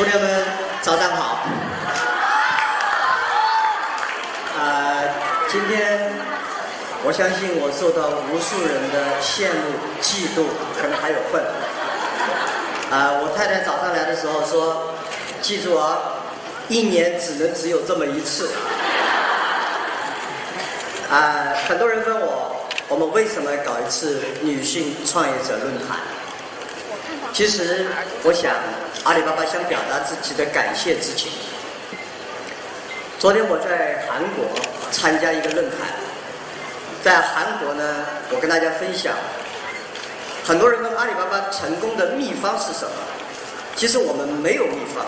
姑娘们，早上好。啊，今天我相信我受到无数人的羡慕、嫉妒，可能还有恨。啊，我太太早上来的时候说：“记住啊，一年只能只有这么一次。”啊，很多人问我，我们为什么搞一次女性创业者论坛？其实，我想阿里巴巴想表达自己的感谢之情。昨天我在韩国参加一个论坛，在韩国呢，我跟大家分享，很多人问阿里巴巴成功的秘方是什么？其实我们没有秘方，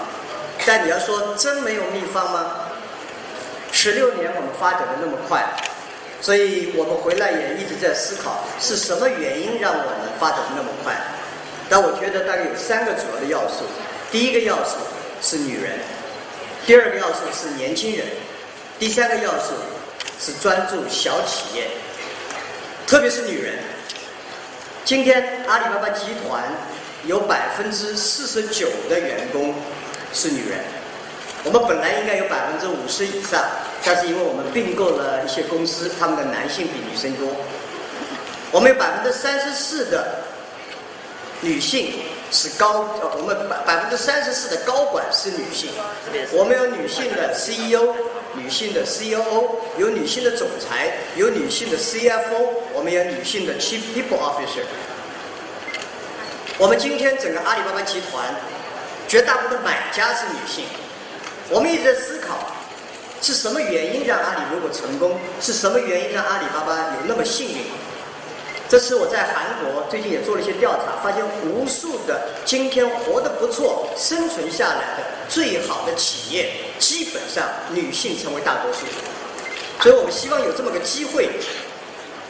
但你要说真没有秘方吗？十六年我们发展的那么快，所以我们回来也一直在思考，是什么原因让我们发展的那么快？那我觉得大概有三个主要的要素，第一个要素是女人，第二个要素是年轻人，第三个要素是专注小企业，特别是女人。今天阿里巴巴集团有百分之四十九的员工是女人，我们本来应该有百分之五十以上，但是因为我们并购了一些公司，他们的男性比女生多，我们有百分之三十四的。女性是高，呃，我们百百分之三十四的高管是女性，我们有女性的 CEO，女性的 COO，有女性的总裁，有女性的 CFO，我们有女性的 Chief People Officer。我们今天整个阿里巴巴集团，绝大部分买家是女性，我们一直在思考，是什么原因让阿里如果成功？是什么原因让阿里巴巴有那么幸运？这次我在韩国最近也做了一些调查，发现无数的今天活得不错、生存下来的最好的企业，基本上女性成为大多数。所以我们希望有这么个机会，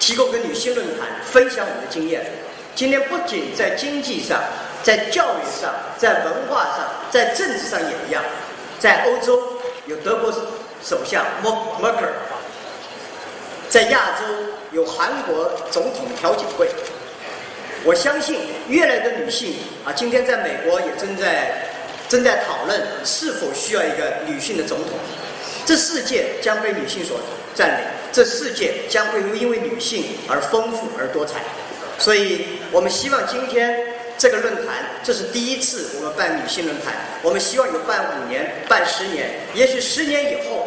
提供个女性论坛，分享我们的经验。今天不仅在经济上、在教育上、在文化上、在政治上也一样。在欧洲有德国首相默默克尔，在亚洲。有韩国总统调解会，我相信越来的女性啊，今天在美国也正在正在讨论是否需要一个女性的总统。这世界将被女性所占领，这世界将会因为女性而丰富而多彩。所以我们希望今天这个论坛，这是第一次我们办女性论坛，我们希望有办五年、办十年，也许十年以后。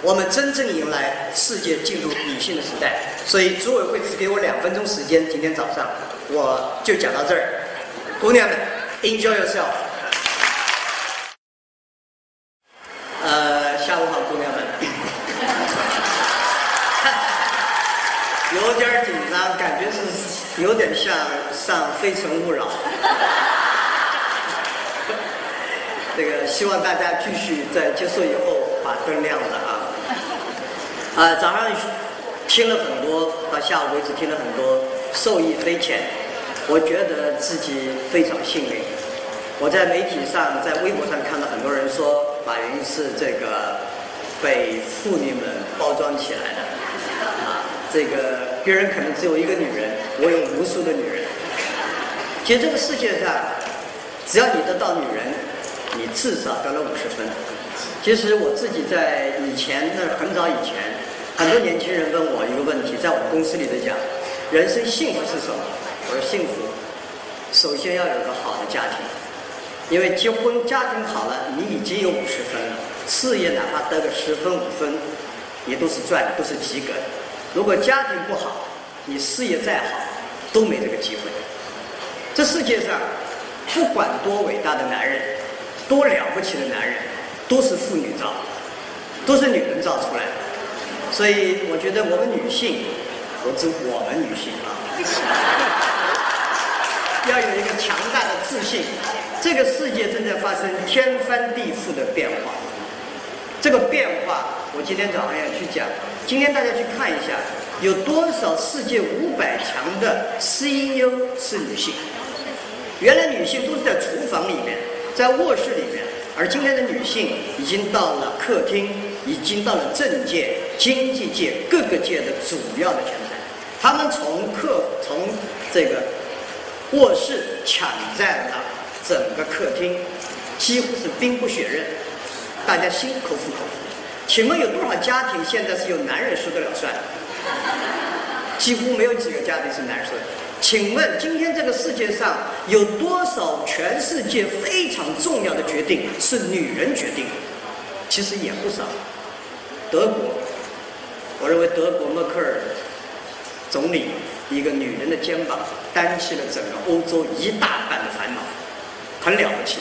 我们真正迎来世界进入女性的时代，所以组委会只给我两分钟时间，今天早上我就讲到这儿。姑娘们，enjoy yourself。呃，下午好，姑娘们。有点紧张，感觉是有点像上《非诚勿扰》。这个希望大家继续在结束以后把灯亮了啊。啊，早上听了很多，到下午为止听了很多，受益匪浅。我觉得自己非常幸运。我在媒体上，在微博上看到很多人说，马云是这个被妇女们包装起来的。啊，这个别人可能只有一个女人，我有无数的女人。其实这个世界上，只要你得到女人，你至少得了五十分。其实我自己在以前，那很早以前。很多年轻人问我一个问题，在我们公司里头讲，人生幸福是什么？我说幸福，首先要有个好的家庭，因为结婚家庭好了，你已经有五十分了。事业哪怕得个十分五分，也都是赚，都是及格。如果家庭不好，你事业再好，都没这个机会。这世界上，不管多伟大的男人，多了不起的男人，都是妇女造，都是女人造出来的。所以我觉得我们女性，我指我们女性啊，要有一个强大的自信。这个世界正在发生天翻地覆的变化，这个变化我今天早上要去讲。今天大家去看一下，有多少世界五百强的 CEO 是女性？原来女性都是在厨房里面，在卧室里面，而今天的女性已经到了客厅。已经到了政界、经济界各个界的主要的人才，他们从客从这个卧室抢占了整个客厅，几乎是兵不血刃，大家心口服口服。请问有多少家庭现在是由男人说得了算？几乎没有几个家庭是男人说的。请问今天这个世界上有多少全世界非常重要的决定是女人决定？其实也不少。德国，我认为德国默克尔总理一个女人的肩膀担起了整个欧洲一大半的烦恼，很了不起。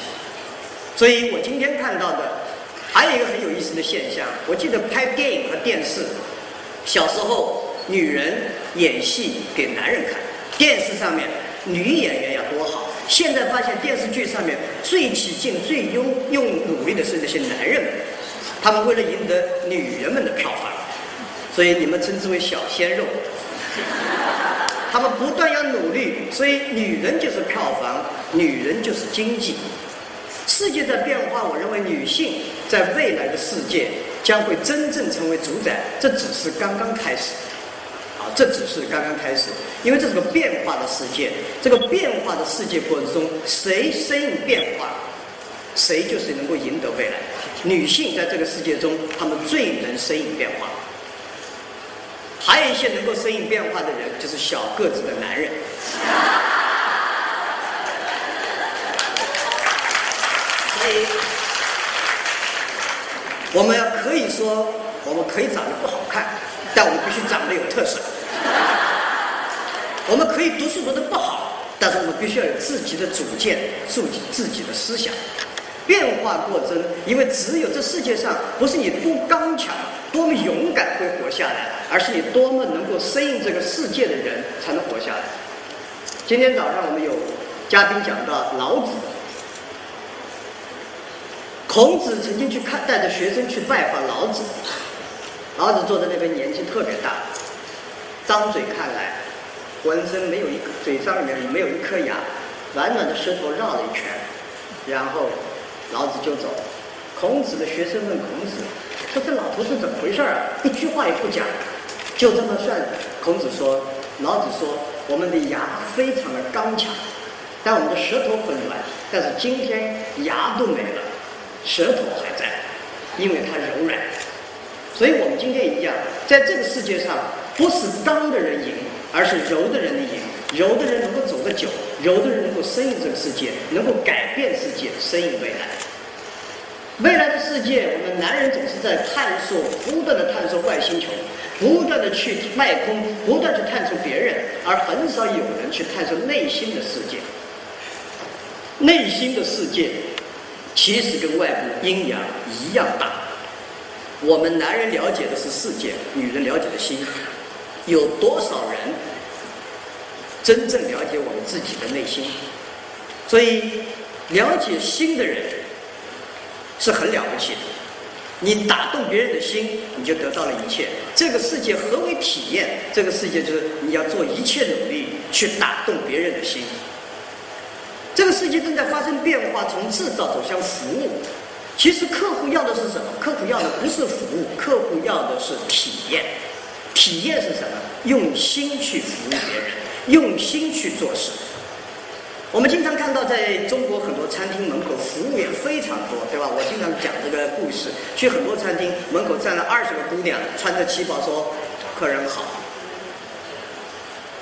所以我今天看到的还有一个很有意思的现象，我记得拍电影和电视，小时候女人演戏给男人看，电视上面女演员要多好。现在发现电视剧上面最起劲、最用用努力的是那些男人们。他们为了赢得女人们的票房，所以你们称之为小鲜肉。他们不断要努力，所以女人就是票房，女人就是经济。世界在变化，我认为女性在未来的世界将会真正成为主宰，这只是刚刚开始。啊，这只是刚刚开始，因为这是个变化的世界。这个变化的世界过程中，谁适应变化？谁就是能够赢得未来？女性在这个世界中，她们最能适应变化。还有一些能够适应变化的人，就是小个子的男人。所以，我们要可以说，我们可以长得不好看，但我们必须长得有特色。我们可以读书读得不好，但是我们必须要有自己的主见，自己自己的思想。变化过程，因为只有这世界上不是你多刚强、多么勇敢会活下来，而是你多么能够适应这个世界的人才能活下来。今天早上我们有嘉宾讲到老子，孔子曾经去看，带着学生去拜访老子，老子坐在那边，年纪特别大，张嘴看来，浑身没有一嘴上里面没有一颗牙，软软的舌头绕了一圈，然后。老子就走，孔子的学生问孔子：“说这老头是怎么回事儿啊？一句话也不讲，就这么算。”孔子说：“老子说，我们的牙非常的刚强，但我们的舌头很软。但是今天牙都没了，舌头还在，因为它柔软。所以我们今天一样，在这个世界上，不是刚的人赢，而是柔的人赢。”柔的人能够走得久，柔的人能够适应这个世界，能够改变世界，适应未来。未来的世界，我们男人总是在探索，不断的探索外星球，不断的去卖空，不断去探索别人，而很少有人去探索内心的世界。内心的世界其实跟外部阴阳一样大。我们男人了解的是世界，女人了解的心。有多少人？真正了解我们自己的内心，所以了解心的人是很了不起的。你打动别人的心，你就得到了一切。这个世界何为体验？这个世界就是你要做一切努力去打动别人的心。这个世界正在发生变化，从制造走向服务。其实客户要的是什么？客户要的不是服务，客户要的是体验。体验是什么？用心去服务别人。用心去做事。我们经常看到，在中国很多餐厅门口服务员非常多，对吧？我经常讲这个故事，去很多餐厅门口站了二十个姑娘，穿着旗袍说：“客人好。”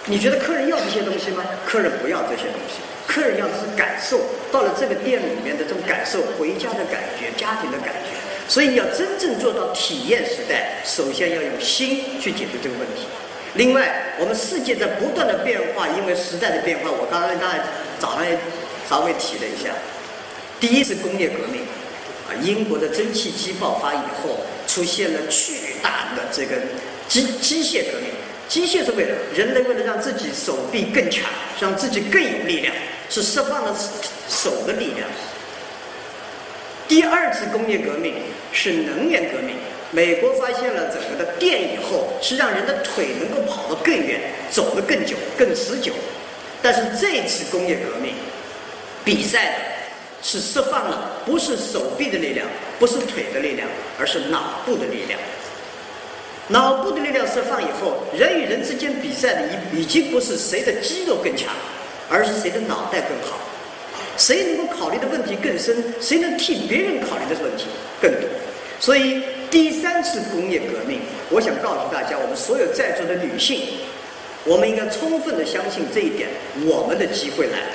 你觉得客人要这些东西吗？客人不要这些东西，客人要的是感受。到了这个店里面的这种感受，回家的感觉，家庭的感觉。所以你，要真正做到体验时代，首先要用心去解决这个问题。另外，我们世界在不断的变化，因为时代的变化。我刚刚刚才早上稍微提了一下，第一次工业革命，啊，英国的蒸汽机爆发以后，出现了巨大的这个机机械革命。机械是为了人类为了让自己手臂更强，让自己更有力量，是释放了手的力量。第二次工业革命是能源革命。美国发现了整个的电以后，是让人的腿能够跑得更远，走得更久、更持久。但是这次工业革命，比赛的是释放了不是手臂的力量，不是腿的力量，而是脑部的力量。脑部的力量释放以后，人与人之间比赛的已已经不是谁的肌肉更强，而是谁的脑袋更好。谁能够考虑的问题更深，谁能替别人考虑的问题更多。所以第三次工业革命，我想告诉大家，我们所有在座的女性，我们应该充分的相信这一点，我们的机会来了。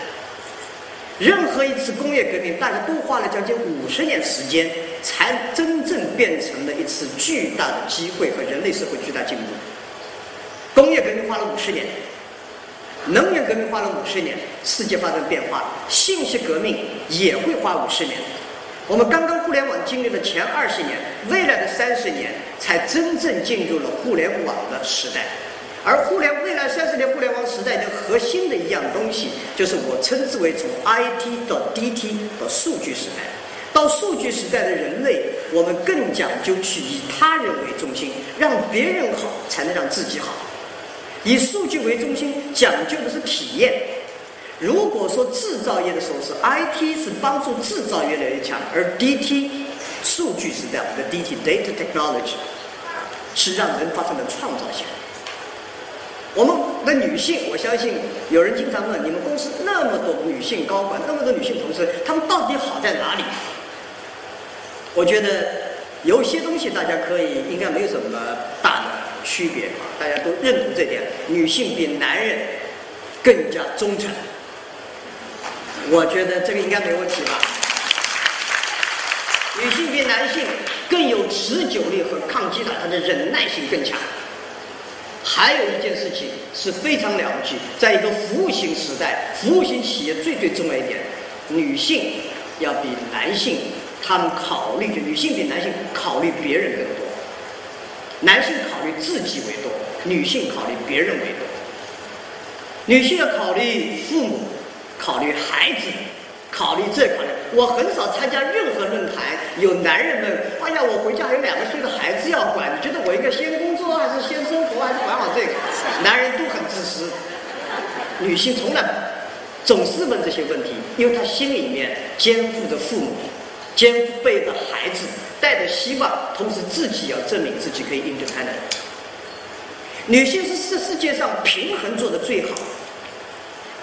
任何一次工业革命，大家都花了将近五十年时间，才真正变成了一次巨大的机会和人类社会巨大进步。工业革命花了五十年，能源革命花了五十年，世界发生变化，信息革命也会花五十年。我们刚刚互联网经历了前二十年，未来的三十年才真正进入了互联网的时代。而互联未来三十年互联网时代的核心的一样东西，就是我称之为从 IT 到 DT 到数据时代。到数据时代的人类，我们更讲究去以他人为中心，让别人好才能让自己好。以数据为中心，讲究的是体验。如果说制造业的时候是 IT 是帮助制造越来越强，而 DT 数据时代我们的 DT data technology 是让人发生了创造性。我们的女性，我相信有人经常问：你们公司那么多女性高管，那么多女性同事，她们到底好在哪里？我觉得有些东西大家可以应该没有什么大的区别啊，大家都认同这点。女性比男人更加忠诚，我觉得这个应该没问题吧？女性比男性更有持久力和抗击打，她的忍耐性更强。还有一件事情是非常了不起，在一个服务型时代，服务型企业最最重要一点，女性要比男性，他们考虑就女性比男性考虑别人更多，男性考虑自己为多，女性考虑别人为多，女性要考虑父母，考虑孩子。考虑这考虑，我很少参加任何论坛。有男人们，哎呀，我回家还有两个岁的孩子要管，你觉得我应该先工作还是先生活，还是管好这个？男人都很自私，女性从来总是问这些问题，因为她心里面肩负着父母，肩背着孩子，带着希望，同时自己要证明自己可以应对他人。女性是世世界上平衡做的最好，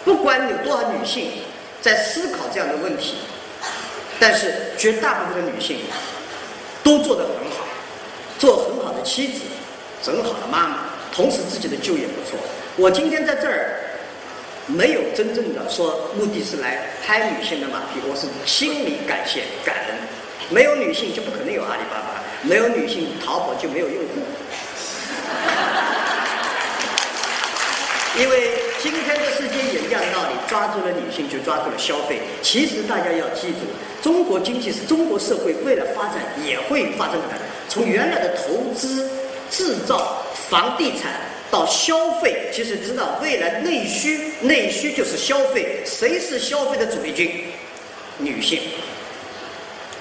不管有多少女性。在思考这样的问题，但是绝大部分的女性都做得很好，做很好的妻子，很好的妈妈，同时自己的就业不错。我今天在这儿没有真正的说目的是来拍女性的马屁，我是心里感谢感恩。没有女性就不可能有阿里巴巴，没有女性淘宝就没有用户，因为。今天的世界也一样道理，抓住了女性就抓住了消费。其实大家要记住，中国经济是中国社会未来发展也会发生的。从原来的投资、制造、房地产到消费，其实知道未来内需，内需就是消费。谁是消费的主力军？女性。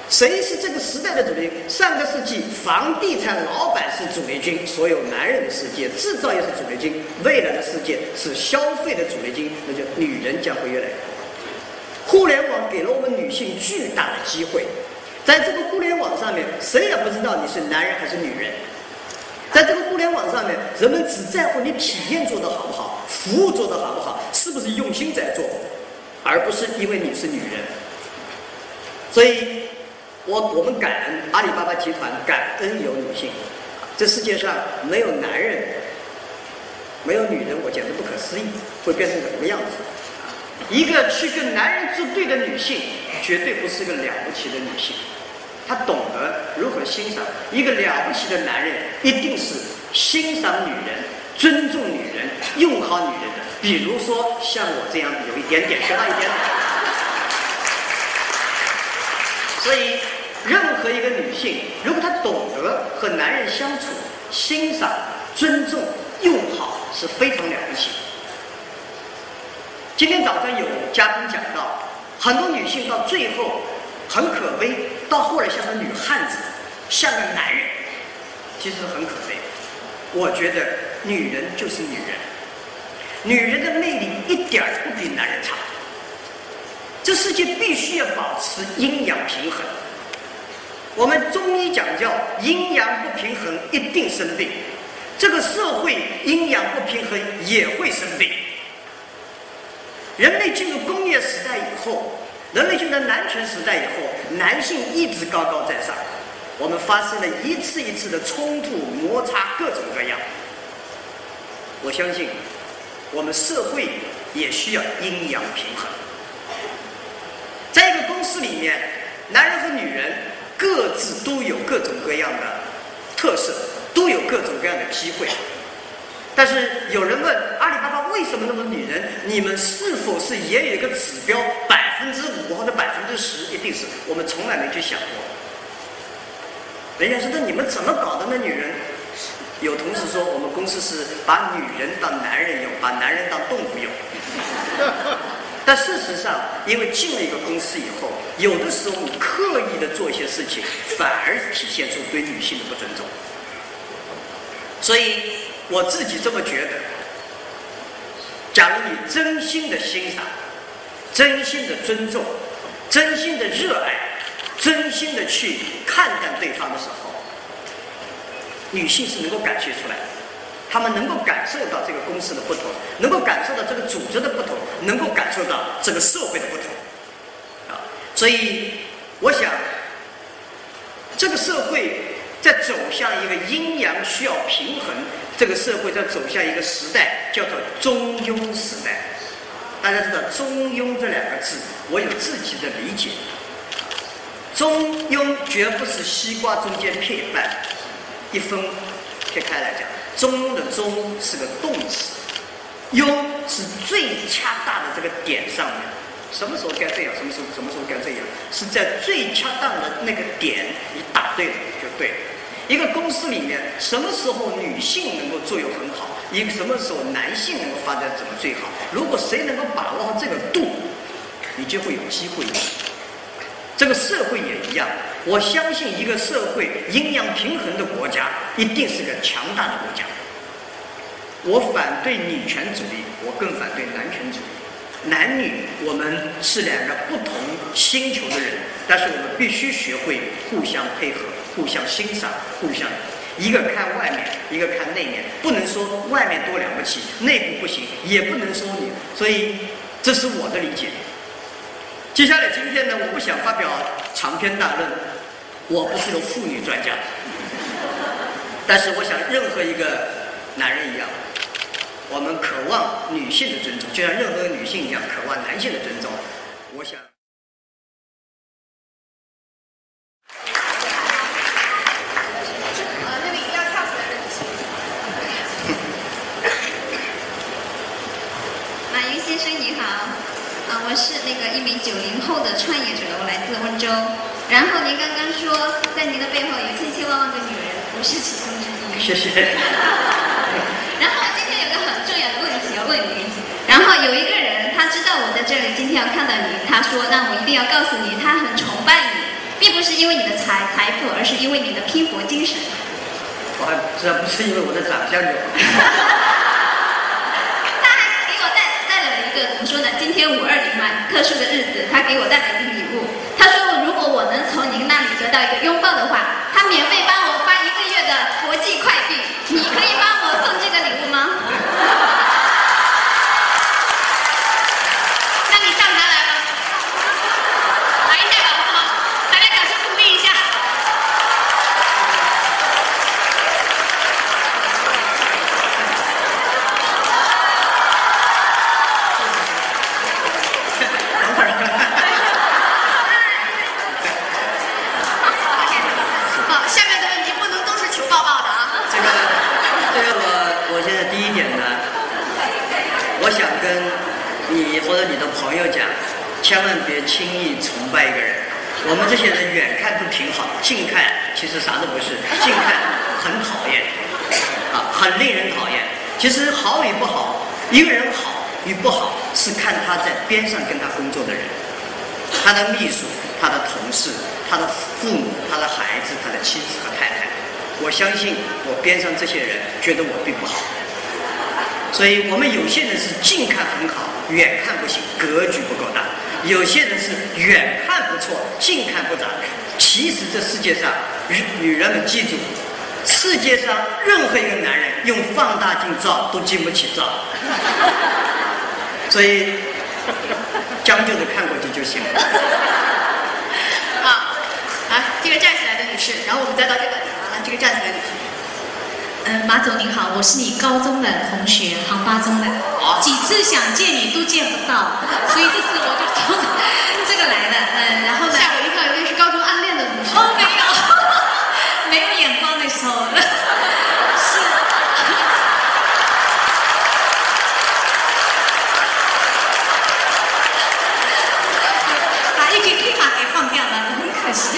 谁是这个时代的主力军？上个世纪，房地产老板是主力军，所有男人的世界；制造业是主力军，未来的世界是消费的主力军，那就女人将会越来越多。互联网给了我们女性巨大的机会，在这个互联网上面，谁也不知道你是男人还是女人。在这个互联网上面，人们只在乎你体验做得好不好，服务做得好不好，是不是用心在做，而不是因为你是女人。所以。我我们感恩阿里巴巴集团，感恩有女性。这世界上没有男人，没有女人，我简直不可思议，会变成什么样子？一个去跟男人作对的女性，绝对不是个了不起的女性。她懂得如何欣赏一个了不起的男人，一定是欣赏女人、尊重女人、用好女人的。比如说像我这样有一点点学到一点，所以。任何一个女性，如果她懂得和男人相处、欣赏、尊重、用好，是非常了不起。今天早上有嘉宾讲到，很多女性到最后很可悲，到后来像个女汉子，像个男人，其实很可悲。我觉得女人就是女人，女人的魅力一点儿不比男人差。这世界必须要保持阴阳平衡。我们中医讲叫阴阳不平衡，一定生病。这个社会阴阳不平衡也会生病。人类进入工业时代以后，人类进入男权时代以后，男性一直高高在上，我们发生了一次一次的冲突、摩擦，各种各样。我相信，我们社会也需要阴阳平衡。在一个公司里面，男人和女人各自都有各种各样的特色，都有各种各样的机会。但是有人问阿里巴巴为什么那么多女人？你们是否是也有一个指标，百分之五或者百分之十？一定是我们从来没去想过。人家说那你们怎么搞的？那女人有同事说我们公司是把女人当男人用，把男人当动物用。但事实上，因为进了一个公司以后，有的时候你刻意的做一些事情，反而体现出对女性的不尊重。所以我自己这么觉得：，假如你真心的欣赏、真心的尊重、真心的热爱、真心的去看待对方的时候，女性是能够感觉出来的。他们能够感受到这个公司的不同，能够感受到这个组织的不同，能够感受到这个社会的不同，啊，所以我想，这个社会在走向一个阴阳需要平衡，这个社会在走向一个时代，叫做中庸时代。大家知道“中庸”这两个字，我有自己的理解。中庸绝不是西瓜中间片一半，一分撇开来讲。中庸的中是个动词，庸是最恰当的这个点上面，什么时候该这样，什么时候什么时候该这样，是在最恰当的那个点，你打对了就对了。一个公司里面，什么时候女性能够作用很好，一个什么时候男性能够发展怎么最好？如果谁能够把握好这个度，你就会有机会。这个社会也一样，我相信一个社会阴阳平衡的国家一定是个强大的国家。我反对女权主义，我更反对男权主义。男女我们是两个不同星球的人，但是我们必须学会互相配合、互相欣赏、互相一个看外面，一个看内面，不能说外面多了不起，内部不行，也不能说你。所以这是我的理解。接下来今天呢，我不想发表长篇大论，我不是个妇女专家，但是我想，任何一个男人一样，我们渴望女性的尊重，就像任何女性一样渴望男性的尊重。我想 马云先生你好，啊。我是那个一名九零后的创业者，我来自温州。然后您刚刚说，在您的背后有千千万万个女人，不是其中之一。谢谢。然后今天有个很重要的问题要问您。然后有一个人，他知道我在这里，今天要看到你，他说那我一定要告诉你，他很崇拜你，并不是因为你的财财富，而是因为你的拼搏精神。我还这不是因为我的长相吗？他还给我带带来了一个怎么说呢？今天五二零嘛，特殊的日子，他给我带来一个礼物。他说，如果我能从您那里得拥抱的话，他免费帮我发一个月的国际快递。你可以帮我送这个礼物吗？千万别轻易崇拜一个人。我们这些人远看都挺好，近看其实啥都不是。近看很讨厌，啊，很令人讨厌。其实好与不好，一个人好与不好是看他在边上跟他工作的人，他的秘书、他的同事、他的父母、他的孩子、他的妻子和太太。我相信我边上这些人觉得我并不好，所以我们有些人是近看很好，远看不行，格局不够大。有些人是远看不错，近看不咋。其实这世界上，女女人们记住，世界上任何一个男人用放大镜照都经不起照。所以，将就着看过去就行了。好，来这个站起来的女士，然后我们再到这个，啊，这个站起来的女士。嗯，马总你好，我是你高中的同学，杭八中的，几次想见你都见不到，所以这次我就从这个来的。嗯，然后呢？吓我一跳，以为是高中暗恋的同学。哦，没有，没有眼光的时候。是。把一句黑话给放掉了，很可惜。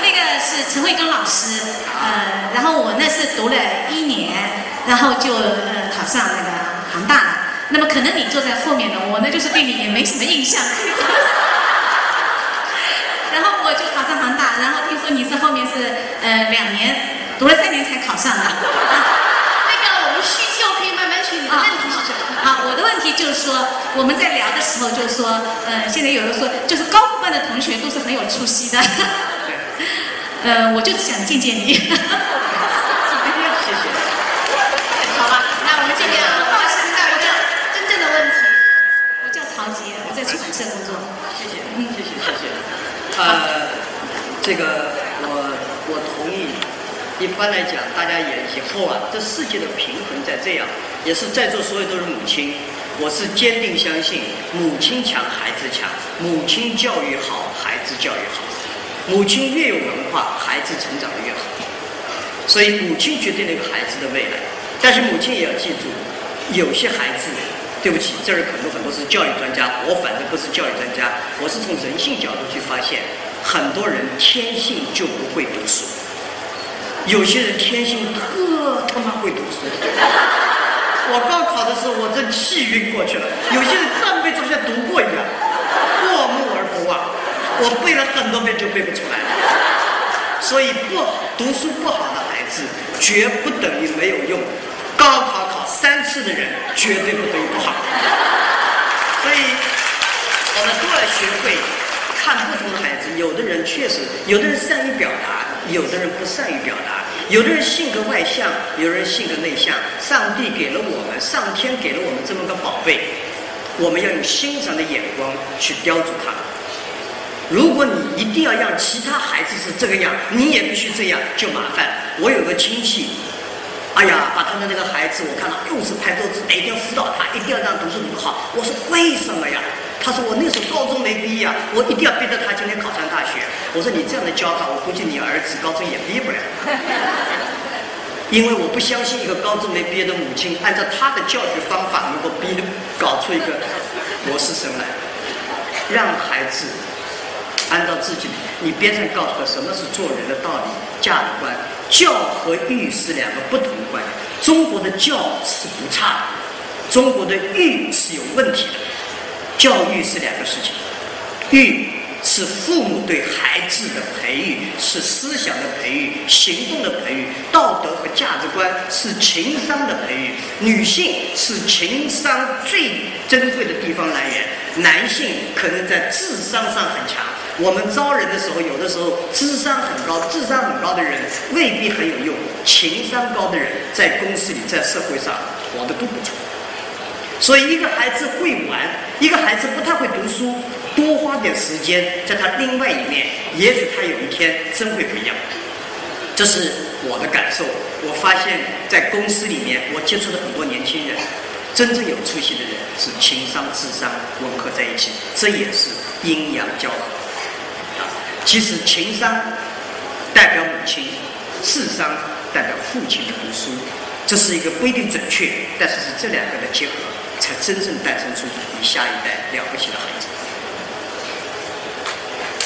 那个是陈慧根老师，呃，然后我那是读了一年，然后就呃考上那个杭大了。那么可能你坐在后面的，我呢就是对你也没什么印象。然后我就考上杭大，然后听说你是后面是呃两年读了三年才考上的。那个我们叙旧可以慢慢叙，你的问题是什么？啊，我的问题就是说我们在聊的时候就是说，呃，现在有人说就是高复班的同学都是很有出息的。呃，我就是想见见你。谢谢。好吧，那我们这边啊，话是在我这真正的问题。我叫曹杰，我在出版社工作。谢谢，谢谢，谢谢。呃，这个我我同意。一般来讲，大家也以后啊，这世界的平衡在这样，也是在座所有都是母亲。我是坚定相信，母亲强，孩子强；母亲教育好，孩子教育好。母亲越有文化，孩子成长的越好。所以母亲决定了一个孩子的未来。但是母亲也要记住，有些孩子，对不起，这儿可能很多是教育专家，我反正不是教育专家，我是从人性角度去发现，很多人天性就不会读书，有些人天性特他妈会读书。我高考的时候，我真气晕过去了。有些人上辈子就像读过一样，我背了很多遍就背不出来。了，所以不读书不好的孩子绝不等于没有用，高考考三次的人绝对不等于不好，所以我们都要学会看不同的孩子，有的人确实，有的人善于表达，有的人不善于表达，有的人性格外向，有的人性格内向，上帝给了我们，上天给了我们这么个宝贝，我们要用欣赏的眼光去雕琢他。如果你一定要让其他孩子是这个样，你也必须这样，就麻烦。我有个亲戚，哎呀，把他的那个孩子，我看到又是拍桌子，一定要辅导他，一定要让读书读好。我说为什么呀？他说我那时候高中没毕业，我一定要逼着他今天考上大学。我说你这样的教法，我估计你儿子高中也毕业不了。因为我不相信一个高中没毕业的母亲，按照他的教学方法，能够逼搞出一个博士生来，让孩子。按照自己，你边上告诉他什么是做人的道理、价值观。教和育是两个不同的观念。中国的教是不差的，中国的育是有问题的。教育是两个事情，育是父母对孩子的培育，是思想的培育、行动的培育、道德和价值观是情商的培育。女性是情商最珍贵的地方来源，男性可能在智商上很强。我们招人的时候，有的时候智商很高，智商很高的人未必很有用，情商高的人在公司里、在社会上活得都不错。所以，一个孩子会玩，一个孩子不太会读书，多花点时间在他另外一面，也许他有一天真会不一样。这是我的感受。我发现，在公司里面，我接触的很多年轻人，真正有出息的人是情商、智商吻合在一起，这也是阴阳交合。其实情商代表母亲，智商代表父亲的读书，这是一个不一定准确，但是是这两个的结合，才真正诞生出你下一代了不起的孩子。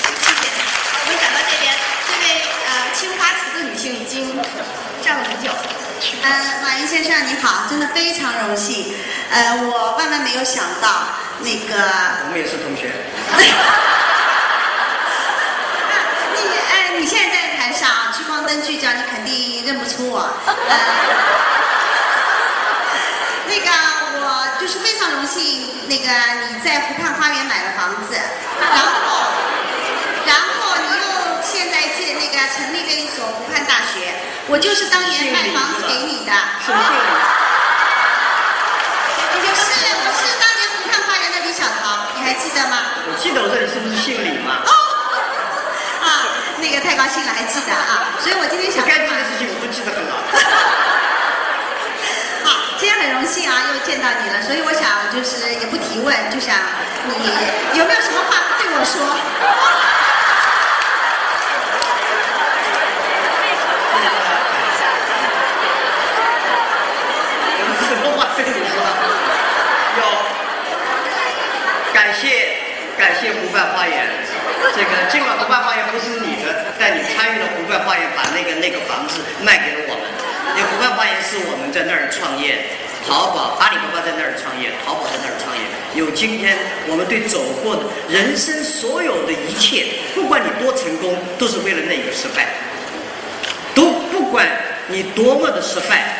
谢谢。我们讲到这边，这位呃青花瓷的女性已经站了很久。呃，马云先生你好，真的非常荣幸。呃，我万万没有想到那个。我们也是同学。你现在在台你肯定认不出我。那个，我就是非常荣幸，那个你在湖畔花园买了房子，然后，然后你又现在建那个成立了一所湖畔大学，我就是当年卖房子给你的。是不是？就是，我是当年湖畔花园的李小桃，你还记。得吗？我记得我这里是不是姓李嘛？那个太高兴了，还记得啊，所以我今天想我该记的事情我都记得很牢。好，今天很荣幸啊，又见到你了，所以我想就是也不提问，就想你有没有什么话对我说？有什么话对你说？有，感谢感谢湖畔花园。这个尽管湖畔花园不是你的，但你参与了湖畔花园，把那个那个房子卖给了我们。因为湖畔花园是我们在那儿创业，淘宝阿里巴巴在那儿创业，淘宝在那儿创业。有今天我们对走过的人生所有的一切，不管你多成功，都是为了那个失败。都不管你多么的失败，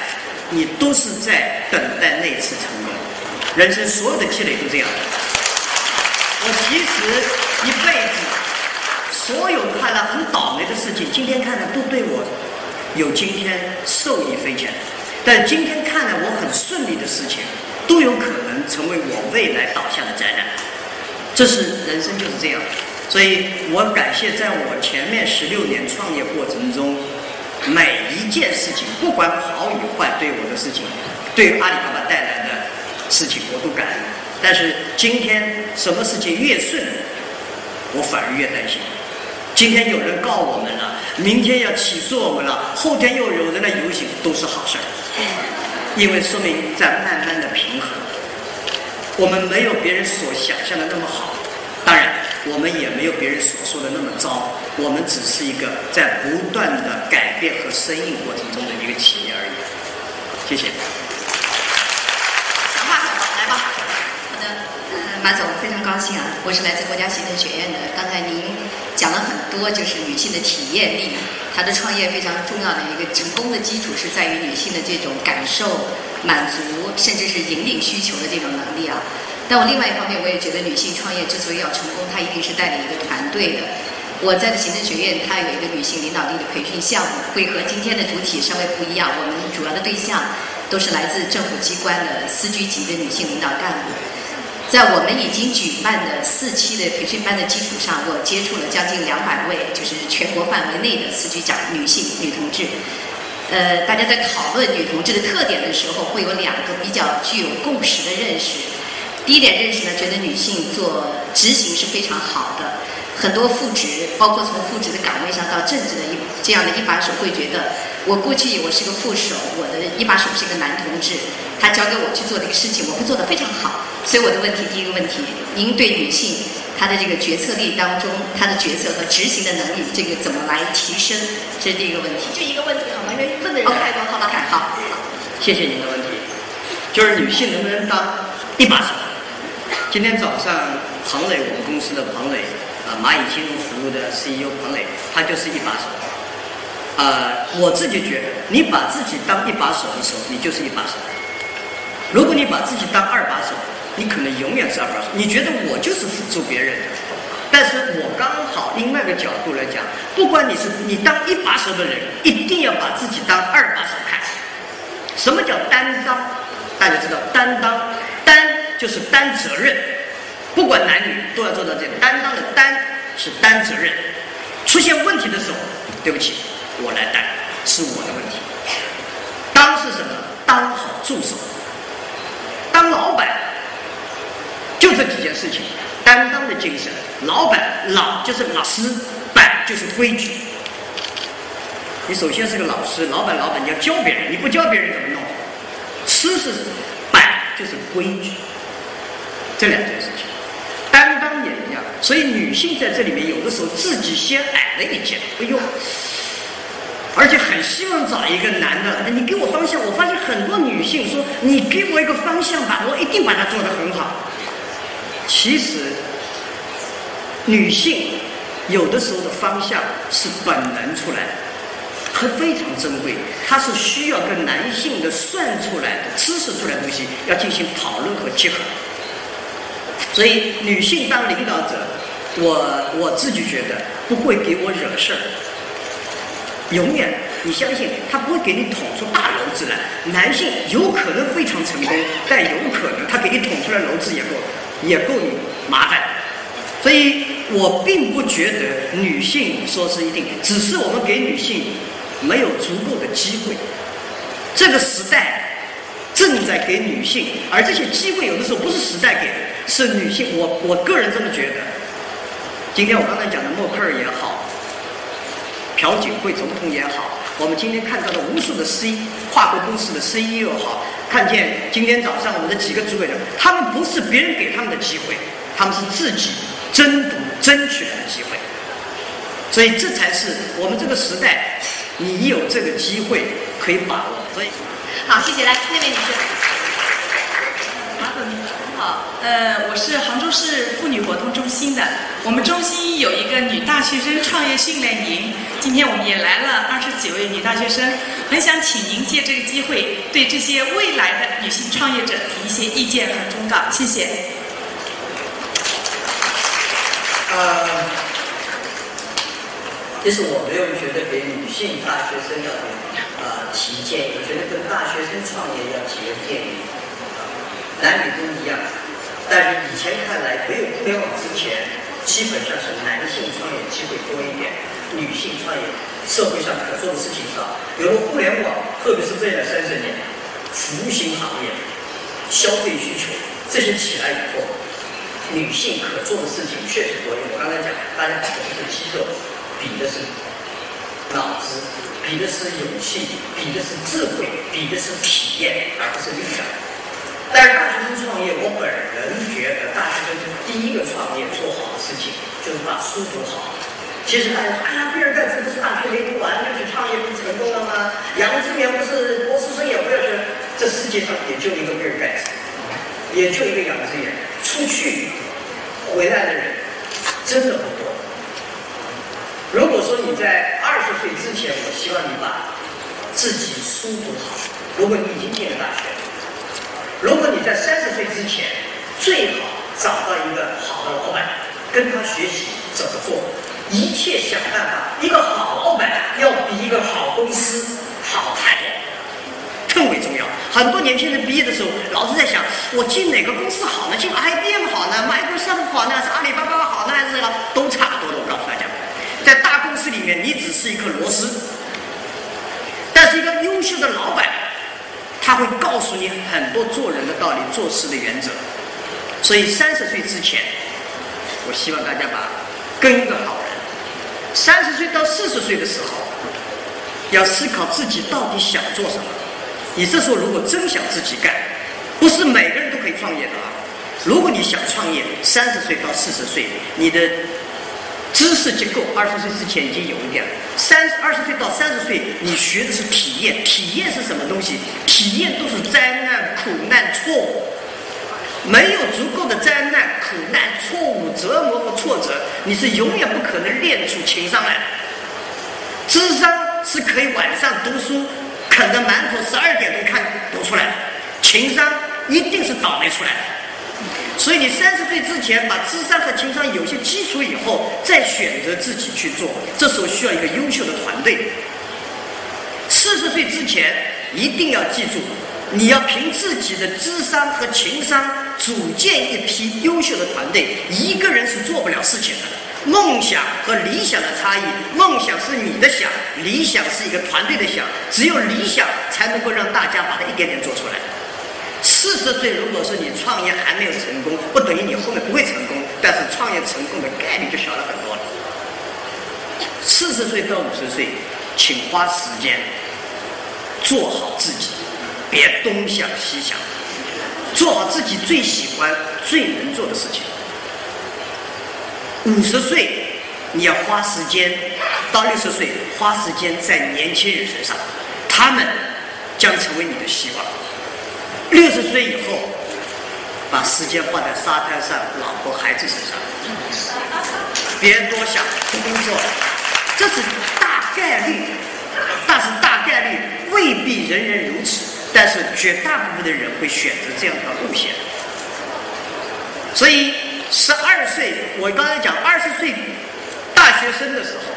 你都是在等待那次成功。人生所有的积累都这样。我其实一辈子所有看来很倒霉的事情，今天看来都对我有今天受益匪浅。但今天看来我很顺利的事情，都有可能成为我未来倒下的灾难。这是人生就是这样。所以我感谢在我前面十六年创业过程中，每一件事情，不管好与坏，对我的事情，对阿里巴巴带来的事情，我都感恩。但是今天什么事情越顺，我反而越担心。今天有人告我们了，明天要起诉我们了，后天又有人来游行，都是好事儿，因为说明在慢慢的平衡。我们没有别人所想象的那么好，当然我们也没有别人所说的那么糟，我们只是一个在不断的改变和适应过程中的一个企业而已。谢谢。想话很好，来吧。好的，呃，马总非常高兴啊，我是来自国家行政学院的。刚才您讲了很多，就是女性的体验力，她的创业非常重要的一个成功的基础是在于女性的这种感受、满足，甚至是引领需求的这种能力啊。但我另外一方面，我也觉得女性创业之所以要成功，她一定是带领一个团队的。我在的行政学院，它有一个女性领导力的培训项目，会和今天的主体稍微不一样。我们主要的对象都是来自政府机关的司局级的女性领导干部。在我们已经举办的四期的培训班的基础上，我接触了将近两百位，就是全国范围内的司局长女性女同志。呃，大家在讨论女同志的特点的时候，会有两个比较具有共识的认识。第一点认识呢，觉得女性做执行是非常好的。很多副职，包括从副职的岗位上到正职的一这样的一把手，会觉得我过去我是个副手，我的一把手是个男同志，他交给我去做这个事情，我会做得非常好。所以我的问题，第一个问题，您对女性她的这个决策力当中，她的决策和执行的能力，这个怎么来提升？这是第一个问题。就一个问题好吗？因为问的人太多，好吧？好，好谢谢您的问题，就是女性能不能当一把手？今天早上庞磊，我们公司的庞磊，啊、蚂蚁金融服务的 CEO 庞磊，他就是一把手。呃，我自己觉得，你把自己当一把手的时候，你就是一把手。如果你把自己当二把手，你可能永远是二把手。你觉得我就是辅助别人的，但是我刚好另外一个角度来讲，不管你是你当一把手的人，一定要把自己当二把手看。什么叫担当？大家知道，担当担就是担责任，不管男女都要做到这个担当的担是担责任。出现问题的时候，对不起，我来担，是我的问题。当是什么？当好助手。当老板，就这几件事情：担当的精神。老板老就是老师，板就是规矩。你首先是个老师，老板老板你要教别人，你不教别人怎么弄？师是板就是规矩，这两件事情，担当也一样。所以女性在这里面有的时候自己先矮了一截，哎呦，而且很希望找一个男的，你给我方向。我发现很多女性说，你给我一个方向吧，我一定把它做得很好。其实，女性有的时候的方向是本能出来的。它非常珍贵，它是需要跟男性的算出来的、知识出来的东西要进行讨论和结合。所以，女性当领导者，我我自己觉得不会给我惹事儿，永远你相信他不会给你捅出大篓子来。男性有可能非常成功，但有可能他给你捅出来篓子也够也够你麻烦。所以我并不觉得女性说是一定，只是我们给女性没有足够的机会。这个时代正在给女性，而这些机会有的时候不是时代给的，是女性。我我个人这么觉得。今天我刚才讲的默克尔也好，朴槿惠总统也好，我们今天看到的无数的 C 跨国公司的 CEO 好，看见今天早上我们的几个主委的，他们不是别人给他们的机会，他们是自己争夺、争取来的机会。所以这才是我们这个时代，你有这个机会可以把握。所以，好，谢谢。来，那位女士。马总，您好。呃，我是杭州市妇女活动中心的。我们中心有一个女大学生创业训练营，今天我们也来了二十几位女大学生，很想请您借这个机会，对这些未来的女性创业者提一些意见和忠告。谢谢。呃，其实我没有觉得给女性大学生要呃提建议，我觉得跟大学生创业要提个建议，男女都一样。但是以前看来，没有互联网之前，基本上是男性创业机会多一点，女性创业社会上可做的事情少。有了互联网，特别是未来三十年，服务型行业、消费需求这些起来以后，女性可做的事情确实多。因为我刚才讲，大家比的是肌肉，比的是脑子，比的是勇气，比的是智慧，比的是体验，而不是力量。但是大学生创业，我本人觉得大学生第一个创业做好的事情就是把书读好。其实大家说，哎呀，比尔盖茨不是大学没读完就去创业不成功了吗？杨致远不是博士生也不要去？这世界上也就一个比尔盖茨，也就一个杨致远，出去回来的人真的不多。如果说你在二十岁之前，我希望你把自己书读好。如果你已经进了大学。如果你在三十岁之前，最好找到一个好的老板，跟他学习怎么做，一切想办法。一个好老板要比一个好公司好太多，更为重要。很多年轻人毕业的时候，老是在想，我进哪个公司好呢？进 IBM 好呢？Microsoft 好呢？是阿里巴巴好呢？还是都差不多的。我告诉大家，在大公司里面，你只是一颗螺丝，但是一个优秀的老板。他会告诉你很多做人的道理、做事的原则，所以三十岁之前，我希望大家把跟一个好人。三十岁到四十岁的时候，要思考自己到底想做什么。你这时候如果真想自己干，不是每个人都可以创业的啊。如果你想创业，三十岁到四十岁，你的。知识结构二十岁之前已经有一点了，三二十岁到三十岁，你学的是体验，体验是什么东西？体验都是灾难、苦难、错误。没有足够的灾难、苦难、错误、折磨和挫折，你是永远不可能练出情商来的。智商是可以晚上读书啃着馒头十二点钟看读出来的，情商一定是倒霉出来的。所以你三十岁之前把智商和情商有些基础以后，再选择自己去做，这时候需要一个优秀的团队。四十岁之前一定要记住，你要凭自己的智商和情商组建一批优秀的团队，一个人是做不了事情的。梦想和理想的差异，梦想是你的想，理想是一个团队的想，只有理想才能够让大家把它一点点做出来。四十岁，如果说你创业还没有成功，不等于你后面不会成功，但是创业成功的概率就小了很多了。四十岁到五十岁，请花时间做好自己，别东想西想，做好自己最喜欢、最能做的事情。五十岁，你要花时间到六十岁，花时间在年轻人身上，他们将成为你的希望。六十岁以后，把时间放在沙滩上、老婆孩子身上，别人多想工作，这是大概率，但是大概率未必人人如此，但是绝大部分的人会选择这样一条路线。所以，十二岁，我刚才讲二十岁大学生的时候。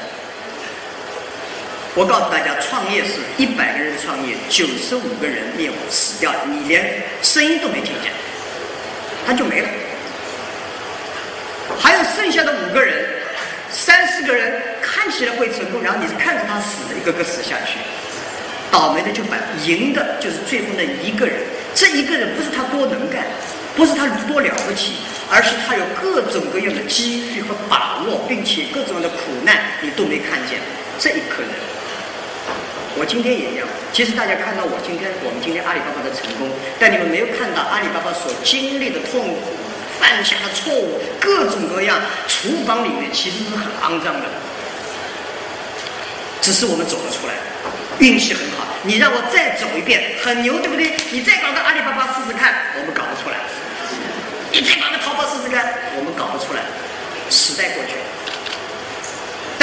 我告诉大家，创业是一百个人创业，九十五个人灭亡死掉，你连声音都没听见，他就没了。还有剩下的五个人，三四个人看起来会成功，然后你看着他死，一个个死下去。倒霉的就把赢的就是最后那一个人，这一个人不是他多能干，不是他多了不起，而是他有各种各样的机遇和把握，并且各种的苦难你都没看见这一刻人。我今天也一样。其实大家看到我今天，我们今天阿里巴巴的成功，但你们没有看到阿里巴巴所经历的痛苦、犯下的错误，各种各样。厨房里面其实是很肮脏的，只是我们走了出来。运气很好，你让我再走一遍，很牛，对不对？你再搞个阿里巴巴试试看，我们搞不出来；你再搞个淘宝试试看，我们搞不出来。时代过去了，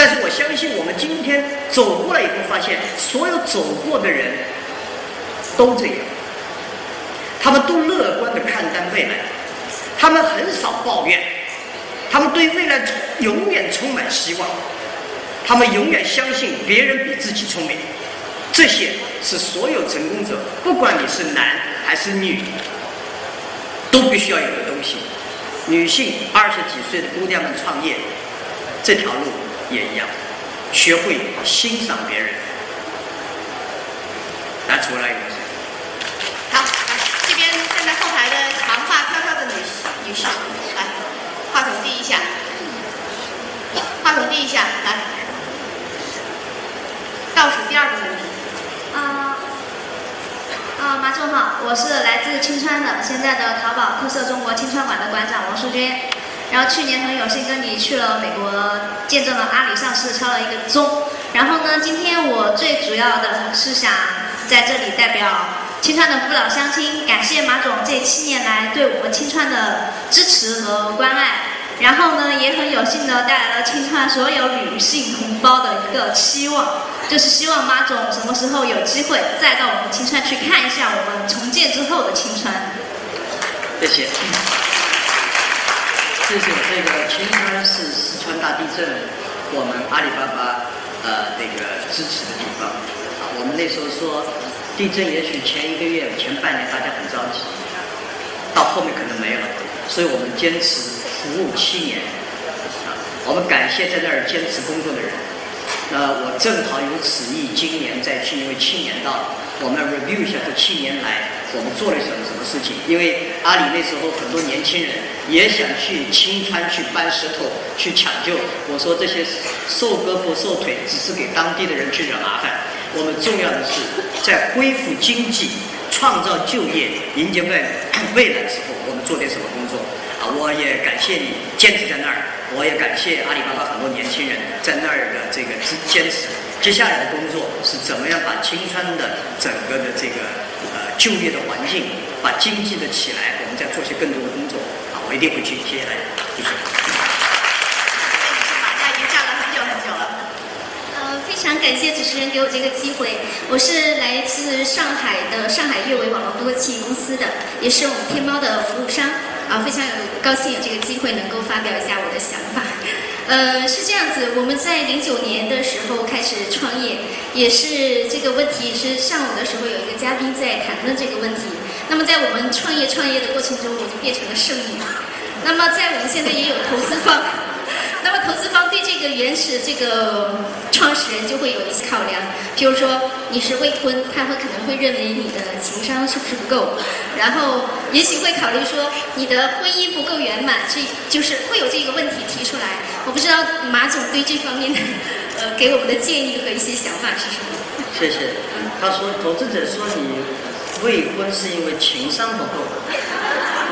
但是我相信，我们今天走过来以后，发现所有走过的人都这样，他们都乐观的看待未来，他们很少抱怨，他们对未来永远充满希望，他们永远相信别人比自己聪明。这些是所有成功者，不管你是男还是女，都必须要有的东西。女性二十几岁的姑娘们创业，这条路也一样，学会欣赏别人。来，出来一个。好，来这边站在后排的长发飘飘的女女士，来，话筒递一下，话筒递一下，来，倒数第二个问题。啊啊，马总好，我是来自青川的，现在的淘宝酷色中国青川馆的馆长王淑娟。然后去年很有幸跟你去了美国，见证了阿里上市，敲了一个钟。然后呢，今天我最主要的是想在这里代表青川的父老乡亲，感谢马总这七年来对我们青川的支持和关爱。然后呢，也很有幸的带来了青川所有女性同胞的一个期望，就是希望马总什么时候有机会再到我们青川去看一下我们重建之后的青川。谢谢。这是这个青川是四川大地震，我们阿里巴巴呃那个支持的地方。啊，我们那时候说地震也许前一个月、前半年大家很着急，到后面可能没了，所以我们坚持。服务七年，啊，我们感谢在那儿坚持工作的人。那我正好有此意，今年再去，因为七年到了，我们 review 一下这七年来我们做了什么什么事情。因为阿里那时候很多年轻人也想去青川去搬石头去抢救，我说这些瘦胳膊瘦腿只是给当地的人去惹麻烦。我们重要的是在恢复经济、创造就业、迎接未未来的时候，我们做点什么工作啊。我也感谢你坚持在那儿，我也感谢阿里巴巴很多年轻人在那儿的这个坚持。接下来的工作是怎么样把青川的整个的这个就业的环境，把经济的起来，我们再做些更多的工作。啊，我一定会去。谢谢大家，谢谢。马家已经站了很久很久了。呃，非常感谢主持人给我这个机会。我是来自上海的上海悦为网络多企业公司的，也是我们天猫的服务商。啊，非常有高兴有这个机会能够发表一下我的想法。呃，是这样子，我们在零九年的时候开始创业，也是这个问题是上午的时候有一个嘉宾在谈论这个问题。那么在我们创业创业的过程中，我就变成了剩女。那么在我们现在也有投资方。那么投资方对这个原始这个创始人就会有一些考量，比如说你是未婚，他会可能会认为你的情商是不是不够，然后也许会考虑说你的婚姻不够圆满，这就是会有这个问题提出来。我不知道马总对这方面的呃给我们的建议和一些想法是什么？谢谢。他说投资者说你未婚是因为情商不够，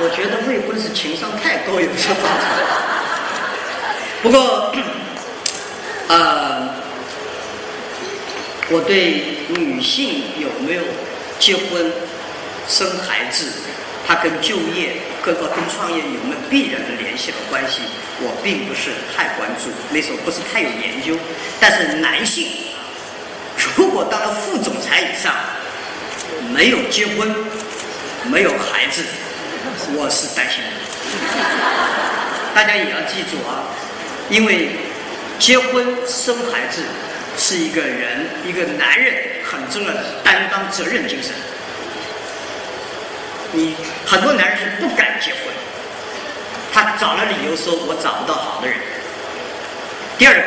我觉得未婚是情商太高有些发展。不过，呃，我对女性有没有结婚、生孩子，她跟就业、各个跟创业有没有必然的联系和关系，我并不是太关注，那时候不是太有研究。但是男性如果到了副总裁以上，没有结婚、没有孩子，我是担心的。大家也要记住啊。因为结婚生孩子是一个人一个男人很重要的担当责任精神。你很多男人是不敢结婚，他找了理由说我找不到好的人。第二个，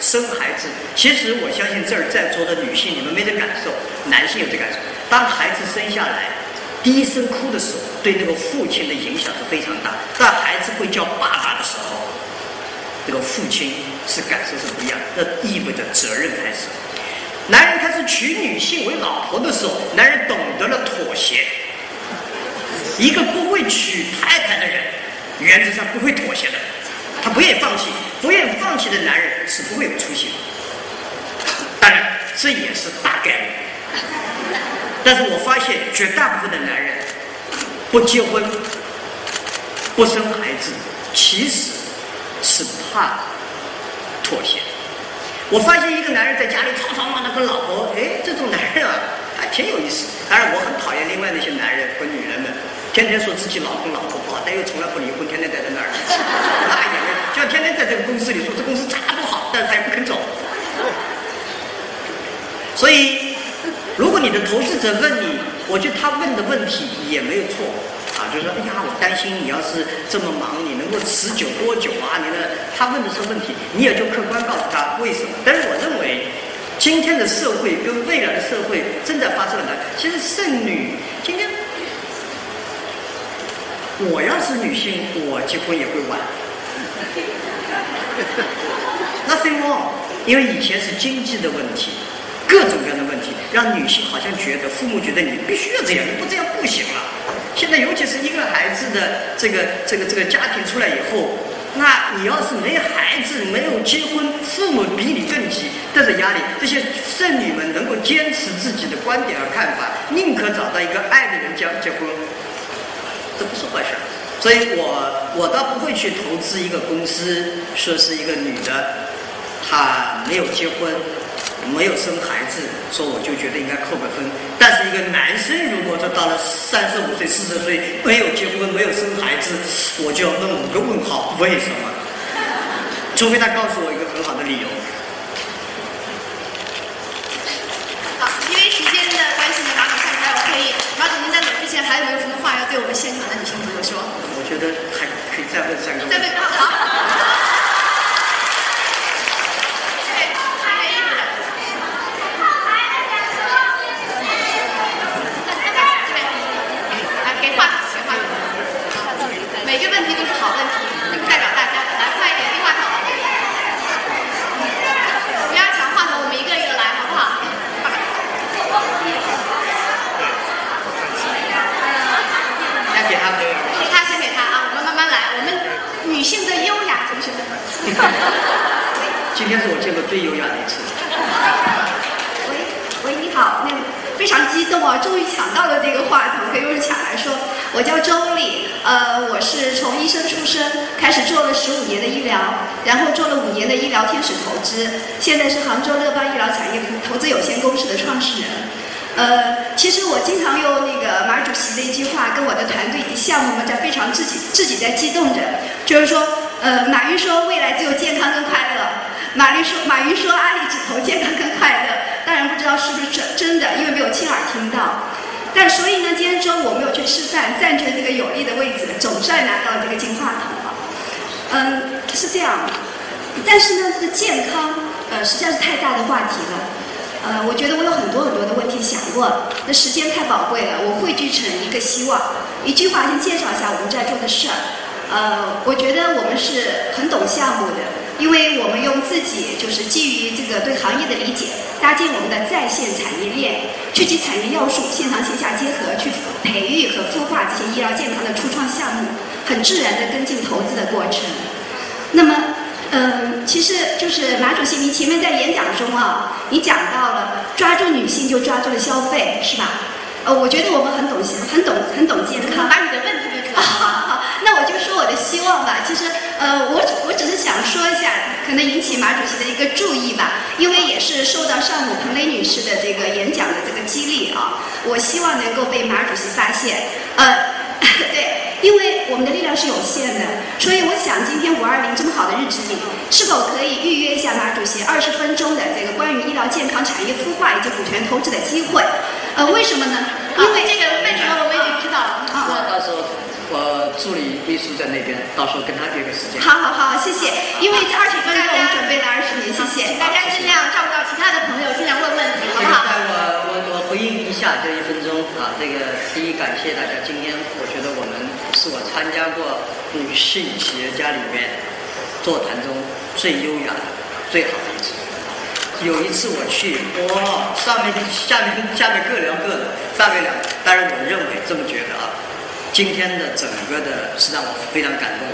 生孩子，其实我相信这儿在座的女性你们没这感受，男性有这感受。当孩子生下来，第一声哭的时候，对那个父亲的影响是非常大。当孩子会叫爸爸的时候，这个父亲是感受是不一样，那意味着责任开始。男人开始娶女性为老婆的时候，男人懂得了妥协。一个不会娶太太的人，原则上不会妥协的，他不愿意放弃，不愿意放弃的男人是不会有出息的。当然，这也是大概率。但是我发现绝大部分的男人不结婚、不生孩子，其实是怕妥协。我发现一个男人在家里吵吵闹闹跟老婆，哎，这种男人啊，还挺有意思。当然，我很讨厌另外那些男人和女人们，天天说自己老公老婆不好，但又从来不离婚，天天待在那儿，那也，就天天在这个公司里说这公司咋不好，但是他也不肯走。所以，如果你的投资者问你，我觉得他问的问题也没有错。啊，就说，哎呀，我担心你要是这么忙，你能够持久多久啊？你的？他问的是问题，你也就客观告诉他为什么。但是我认为，今天的社会跟未来的社会正在发生的，其实剩女今天，我要是女性，我结婚也会晚。Nothing wrong，因为以前是经济的问题，各种各样的问题，让女性好像觉得父母觉得你必须要这样，你不这样不行了。现在，尤其是一个孩子的这个这个这个家庭出来以后，那你要是没孩子、没有结婚，父母比你更急，带着压力。这些剩女们能够坚持自己的观点和看法，宁可找到一个爱的人结结婚，这不是坏事。所以我我倒不会去投资一个公司，说是一个女的，她没有结婚。没有生孩子，说我就觉得应该扣个分。但是一个男生如果说到了三十五岁、四十岁没有结婚、没有生孩子，我就要问五个问号：为什么？除非他告诉我一个很好的理由。好，因为时间的关系呢，马总下台，我可以。马总，您在走之前还有没有什么话要对我们现场的女性朋友说？我觉得还可以再问三个。再问好。每个问题都是好问题，能代表大家。来，快一点，递话筒。不要抢话筒，我们一个一个来，好不好？先给他，给他先给他啊，我们慢慢来。我们女性的优雅，同学们。今天是我见过最优雅的一次。喂喂，你好，那非常激动啊，终于抢到了这个话筒，可以用抢来说。我叫周丽，呃，我是从医生出身，开始做了十五年的医疗，然后做了五年的医疗天使投资，现在是杭州乐邦医疗产业投资有限公司的创始人。呃，其实我经常用那个马主席的一句话跟我的团队及项目们在非常自己自己在激动着，就是说，呃，马云说未来只有健康跟快乐，马云说马云说阿里只投健康跟快乐，当然不知道是不是真真的，因为没有亲耳听到。但所以呢，今天中午我没有去吃饭，占据这个有利的位置，总算拿到这个金话筒了。嗯，是这样。但是呢，这个健康，呃，实在是太大的话题了。呃，我觉得我有很多很多的问题想问，那时间太宝贵了，我汇聚成一个希望，一句话先介绍一下我们在做的事儿。呃，我觉得我们是很懂项目的。因为我们用自己就是基于这个对行业的理解，搭建我们的在线产业链，聚集产业要素，线上线下结合，去培育和孵化这些医疗健康的初创项目，很自然的跟进投资的过程。那么，嗯，其实就是马主席，您前面在演讲中啊，你讲到了抓住女性就抓住了消费，是吧？呃，我觉得我们很懂很懂，很懂健康。把你的问题就知道。好，好，那我就说我的希望吧。其实，呃，我我只是想说一下，可能引起马主席的一个注意吧，因为也是受到上午彭蕾女士的这个演讲的这个激励啊，我希望能够被马主席发现。呃，对，因为我们的力量是有限的，所以我想今天五二零这么好的日子里，是否可以预约一下马主席二十分钟的这个关于医疗健康产业孵化以及股权投资的机会？呃，为什么呢？因为这个为什么我们已经知道了。我到时候我助理秘书在那边，到时候跟他约个时间。好好好，谢谢。因为这二十分钟我们准备了二十年，谢谢。大家尽量照顾到其他的朋友，尽量问问题，好不好？我我我回应一下这一分钟啊，这个第一感谢大家，今天是我参加过女性企业家里面座谈中最优雅的、最好的一次。有一次我去，哇，上面下面下面各聊各的，上面两，当然我认为这么觉得啊，今天的整个的是让我非常感动，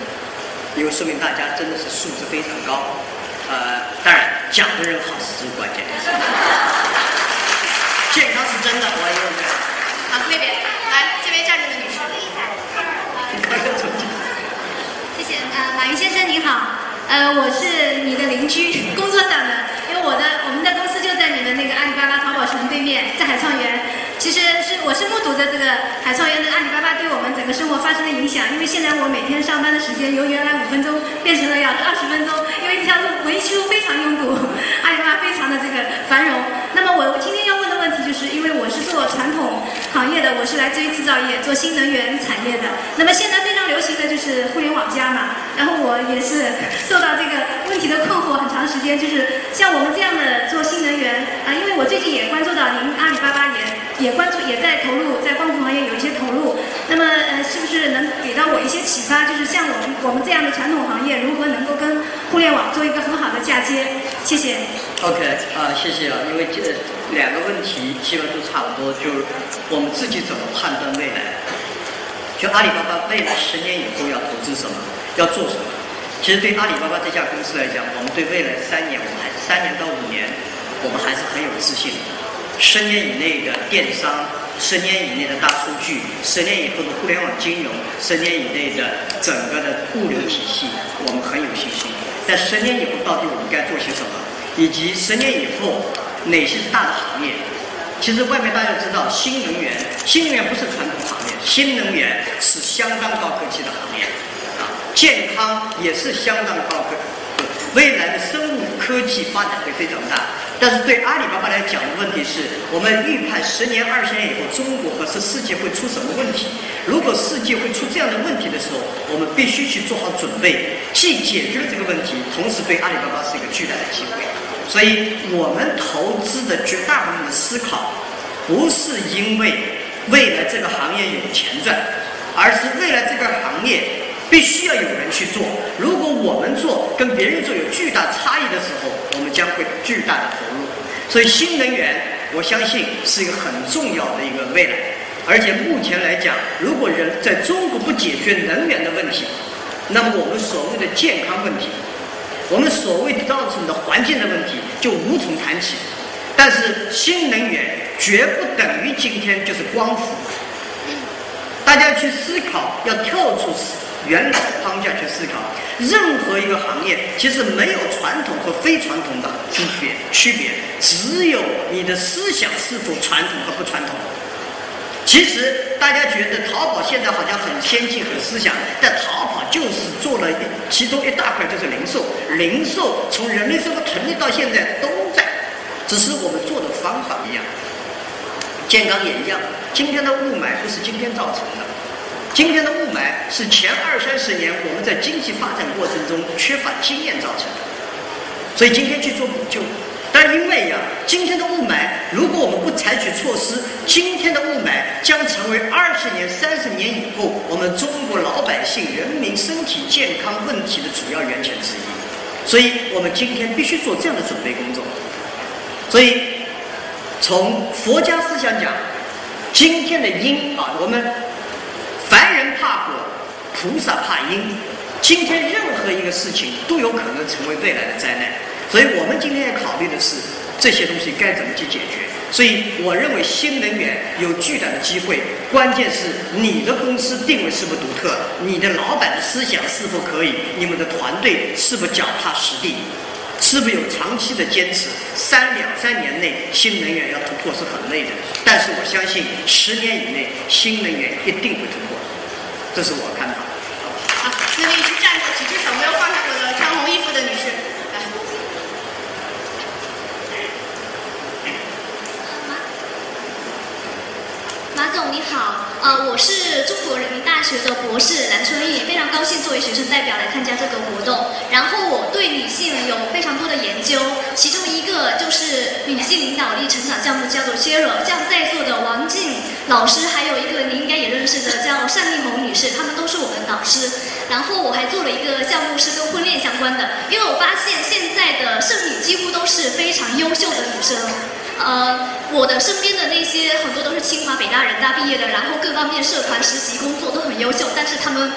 因为说明大家真的是素质非常高。呃，当然讲的人好是最关键的。健康是真的，我也认为。好，那，边站着的女士。谢谢，呃，马云先生您好，呃，我是你的邻居，工作上的，因为我的我们的公司就在你们那个阿里巴巴淘宝城对面，在海创园。其实是我是目睹着这个海创园的阿里巴巴对我们整个生活发生的影响，因为现在我每天上班的时间由原来五分钟变成了要二十分钟，因为这条路维修非常拥堵，阿里巴巴非常的这个繁荣。那么我今天要问的问题就是，因为我是做传统行业的，我是来自于制造业，做新能源产业的。那么现在非常流行的就是互联网加嘛，然后我也是受到这个问题的困惑很长时间，就是像我们这样的做新能源啊、因为我最近也关注到您阿里巴巴也也关注也在投入在光伏行业有一些投入，那么呃是不是能给到我一些启发？就是像我们我们这样的传统行业如何能够跟互联网做一个很好的嫁接？谢谢。OK 啊、谢谢啊，因为这两个问题基本都差不多，就是我们自己怎么判断未来。就阿里巴巴未来十年以后要投资什么，要做什么？其实对阿里巴巴这家公司来讲，我们对未来三年，我们还三年到五年，我们还是很有自信。十年以内的电商，十年以内的大数据，十年以后的互联网金融，十年以内的整个的物流体系，我们很有信心。但十年以后到底我们该做些什么，以及十年以后哪些是大的行业？其实外面大家知道，新能源，新能源不是传统行业，新能源是相当高科技的行业，啊，健康也是相当高科技，未来的生物科技发展会非常大。但是对阿里巴巴来讲的问题是，我们预判十年、二十年以后，中国和是世界会出什么问题？如果世界会出这样的问题的时候，我们必须去做好准备，既解决了这个问题，同时对阿里巴巴是一个巨大的机会。所以我们投资的绝大部分的思考，不是因为未来这个行业有钱赚，而是未来这个行业必须要有人去做。如果我们做跟别人做有巨大差异的时候，我们将会巨大的投入。所以新能源，我相信是一个很重要的一个未来。而且目前来讲，如果人在中国不解决能源的问题，那么我们所谓的健康问题，我们所谓造成的环境的问题就无从谈起。但是新能源绝不等于今天就是光伏。大家去思考，要跳出原来的框架去思考。任何一个行业其实没有传统和非传统的区别，区别只有你的思想是否传统和不传统。其实大家觉得淘宝现在好像很先进、很思想，但淘宝就是做了一其中一大块就是零售，零售从人类社会成立到现在都在，只是我们做的方法一样。健康也一样，今天的雾霾不是今天造成的，今天的雾霾是前二三十年我们在经济发展过程中缺乏经验造成的，所以今天去做补救。但因为呀，今天的雾霾，如果我们不采取措施，今天的雾霾将成为二十年、三十年以后我们中国老百姓人民身体健康问题的主要源泉之一。所以我们今天必须做这样的准备工作。所以，从佛家思想讲，今天的因啊，我们凡人怕果，菩萨怕因。今天任何一个事情都有可能成为未来的灾难。所以我们今天要考虑的是这些东西该怎么去解决。所以我认为新能源有巨大的机会，关键是你的公司定位是否独特，你的老板的思想是否可以，你们的团队是否脚踏实地，是不是有长期的坚持。三两三年内新能源要突破是很累的，但是我相信十年以内新能源一定会突破，这是我看的。好，那位一直站着举只手没有放下过的穿红衣服的女士，来。马总你好，呃，我是中国人民大学的博士蓝春玉，非常高兴作为学生代表来参加这个活动。然后我对女性有非常多的研究，其中一个就是女性领导力成长项目，叫做 Share。像在座的王静老师，还有一个你应该也认识的叫单丽红女士，她们都是我们导师。然后我还做了一个项目是跟婚恋相关的，因为我发现现在的剩女几乎都是非常优秀的女生。呃，我的身边的那些很多都是清华、北大、人大毕业的，然后各方面社团、实习、工作都很优秀，但是他们，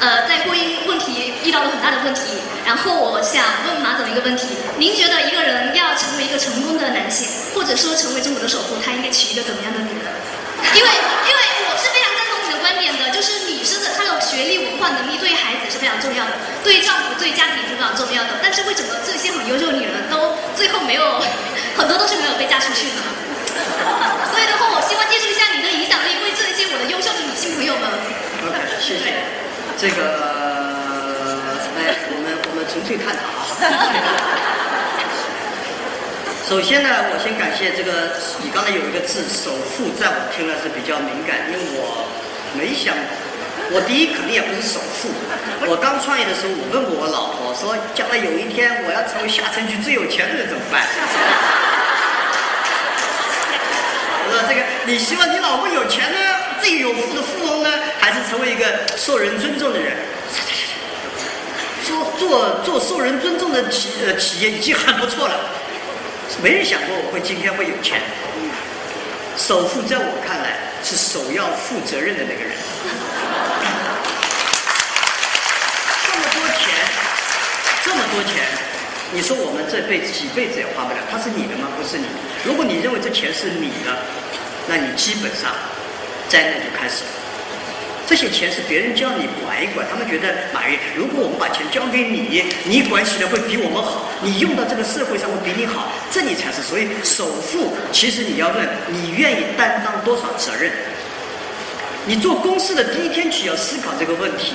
呃，在婚姻问题遇到了很大的问题。然后我想问马总一个问题：您觉得一个人要成为一个成功的男性，或者说成为中国的首富，他应该娶一个怎么样的女人？因为，因为我是点的，就是女生的她的学历、文化能力对孩子是非常重要的，对丈夫、对家庭是非常重要的。但是为什么这些很优秀的女人都最后没有，很多都是没有被嫁出去呢？所以的话，我希望借助一下你的影响力，为这些我的优秀的女性朋友们。OK，谢谢。这个，来，我们我们纯粹探讨啊。首先呢，我先感谢这个，你刚才有一个字“首富”，在我听了是比较敏感，因为我没想，我第一肯定也不是首富。我刚创业的时候，我问过我老婆说，将来有一天我要成为下城区最有钱的人怎么办？我说这个，你希望你老婆有钱呢，最有富的富翁呢，还是成为一个受人尊重的人？做做做受人尊重的企呃企业已经很不错了，没人想过我会今天会有钱。首富在我看来是首要负责任的那个人。这么多钱，这么多钱，你说我们这辈子几辈子也花不了，他是你的吗？不是你。如果你认为这钱是你的，那你基本上灾难就开始了。这些钱是别人叫你管一管，他们觉得马云，如果我们把钱交给你，你管起来会比我们好，你用到这个社会上会比你好，这你才是。所以首富，其实你要问你愿意担当多少责任。你做公司的第一天起要思考这个问题。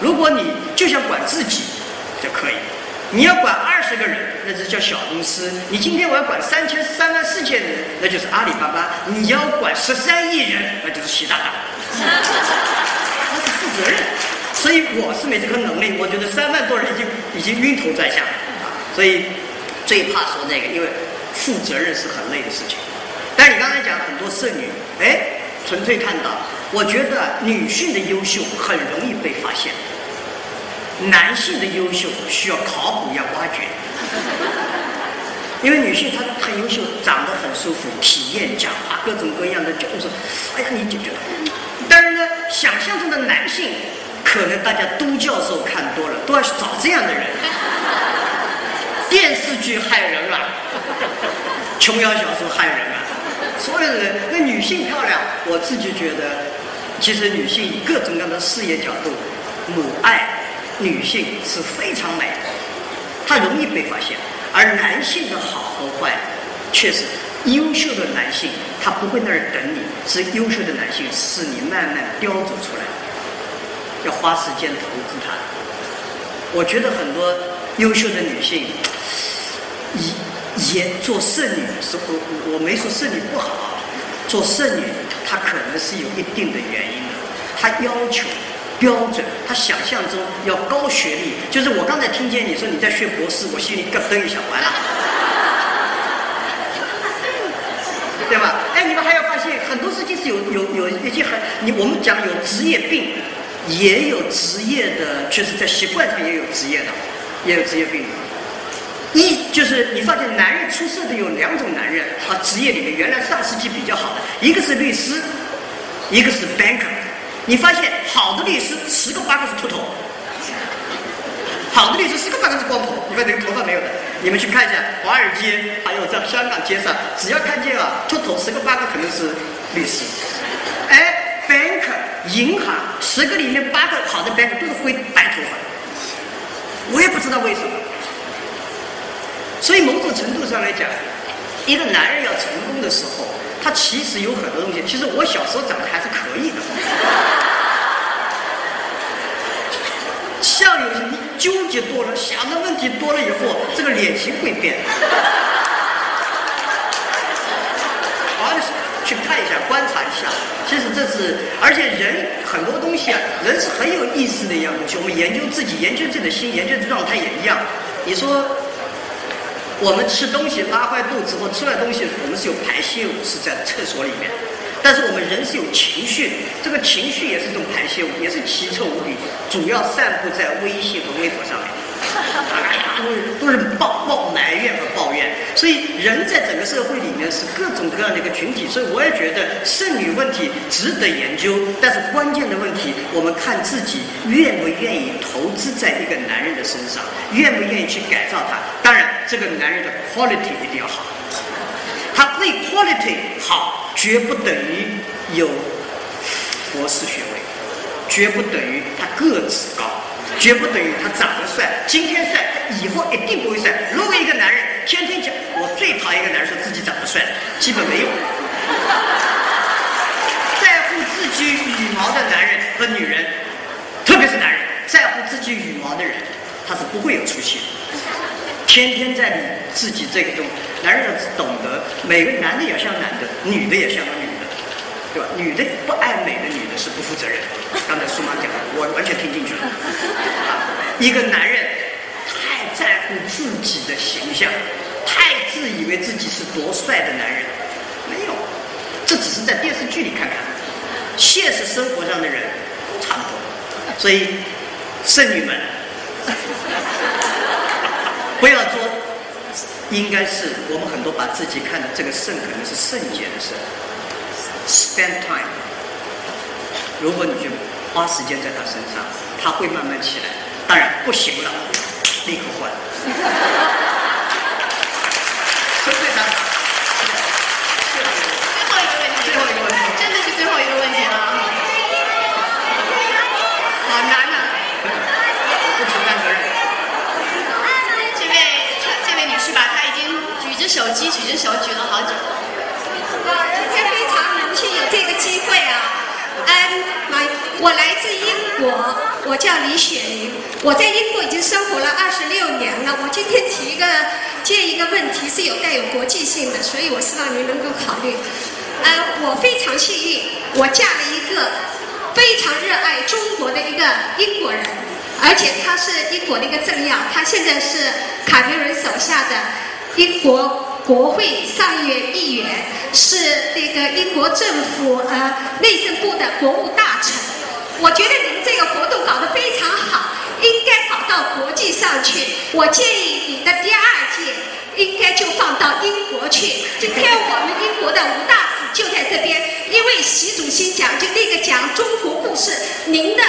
如果你就想管自己就可以，你要管二十个人，那就叫小公司。你今天我要管三千、三万四千人，那就是阿里巴巴。你要管十三亿人，那就是习大大。责任，所以我是没这个能力。我觉得三万多人已经已经晕头转向啊，所以最怕说那个，因为负责任是很累的事情。但你刚才讲很多剩女，哎，纯粹看到，我觉得女性的优秀很容易被发现，男性的优秀需要考古要挖掘。因为女性她很优秀，长得很舒服，体验讲话各种各样的，就是说，哎呀，你就觉得。但是呢，想象中的男性，可能大家都教授看多了，都要去找这样的人。电视剧害人啊，琼瑶小说害人啊，所有的人。那女性漂亮，我自己觉得，其实女性以各种各样的事业角度，母爱女性是非常美的，她容易被发现。而男性的好和坏，确实，优秀的男性他不会那儿等你，是优秀的男性是你慢慢雕琢出来，要花时间投资他。我觉得很多优秀的女性，也也做剩女是不，我没说剩女不好啊，做剩女她可能是有一定的原因的，她要求。标准，他想象中要高学历，就是我刚才听见你说你在学博士，我心里咯噔一下，完了，对吧？哎，你们还要发现很多事情是有有有一些很，你我们讲有职业病，也有职业的，确实在习惯上也有职业的，也有职业病的。一就是你发现男人出色的有两种男人啊，职业里面原来上世纪比较好的，一个是律师，一个是 banker。你发现好的律师十个八个是秃头，好的律师十个八个是光头，你看这个头发没有的。你们去看一下华尔街，还有在香港街上，只要看见啊秃头，十个八个可能是律师。哎，bank 银行十个里面八个好的 bank 都是灰白头发，我也不知道为什么。所以某种程度上来讲，一个男人要成功的时候。他其实有很多东西，其实我小时候长得还是可以的。像有些你纠结多了，想的问题多了以后，这个脸型会变。好，去看一下，观察一下。其实这是，而且人很多东西啊，人是很有意思的一样东西。我们研究自己，研究自己的心，研究的状态也一样。你说，我们吃东西拉坏肚子或吃了东西，我们是有排泄物是在厕所里面，但是我们人是有情绪，这个情绪也是一种排泄物，也是奇臭无比，主要散布在微信和微博上面。都是都是抱抱埋怨和抱怨，所以人在整个社会里面是各种各样的一个群体，所以我也觉得剩女问题值得研究，但是关键的问题，我们看自己愿不愿意投资在一个男人的身上，愿不愿意去改造他。当然，这个男人的 quality 一定要好，他对 quality 好，绝不等于有博士学位，绝不等于他个子高。绝不等于他长得帅，今天帅，以后一定不会帅。如果一个男人天天讲，我最讨厌一个男人说自己长得帅，基本没用。在乎自己羽毛的男人和女人，特别是男人，在乎自己羽毛的人，他是不会有出息的。天天在理自己这个东西，男人要懂得，每个男的也像男的，女的也像个女的，对吧？女的不爱美的女的是不负责任。刚才苏妈讲的，我完全听进去了。一个男人太在乎自己的形象，太自以为自己是多帅的男人，没有，这只是在电视剧里看看，现实生活上的人都差不多。所以，剩女们，不要做，应该是我们很多把自己看的这个圣，可能是圣洁的圣。Spend time，如果你去。花时间在他身上，他会慢慢起来。当然不行了，立刻换个问题，最后一个问题，真的是最后一个问题了。好难呐！不承担责任。这位，这位女士吧，她已经举着手机，举着手举了好久。啊今天非常荣幸有这个机会啊。嗯，来，我来自英国，我叫李雪玲，我在英国已经生活了二十六年了。我今天提一个建一个问题是有带有国际性的，所以我希望您能够考虑。呃，我非常幸运，我嫁了一个非常热爱中国的一个英国人，而且他是英国的一个政要，他现在是卡梅伦手下的英国。国会上院议员是那个英国政府呃内政部的国务大臣，我觉得你们这个活动搞得非常好，应该搞到国际上去。我建议你的第二届应该就放到英国去。今天我们英国的吴大使就在这边，因为习主席讲就那个讲中国故事，您的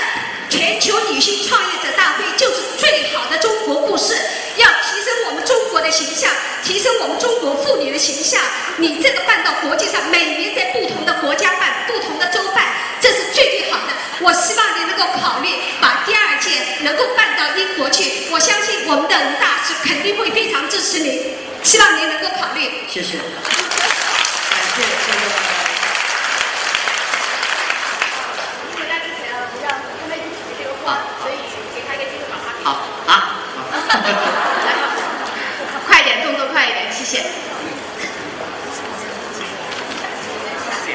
全球女性创业者大会就是最好的中国故事。要提升我们中国的形象，提升我们中国妇女的形象。你这个办到国际上，每年在不同的国家办，不同的州办，这是最最好的。我希望你能够考虑把第二届能够办到英国去。我相信我们的吴大使肯定会非常支持你，希望您能够考虑。谢谢，感谢各位。快 点，动作快一点，谢谢。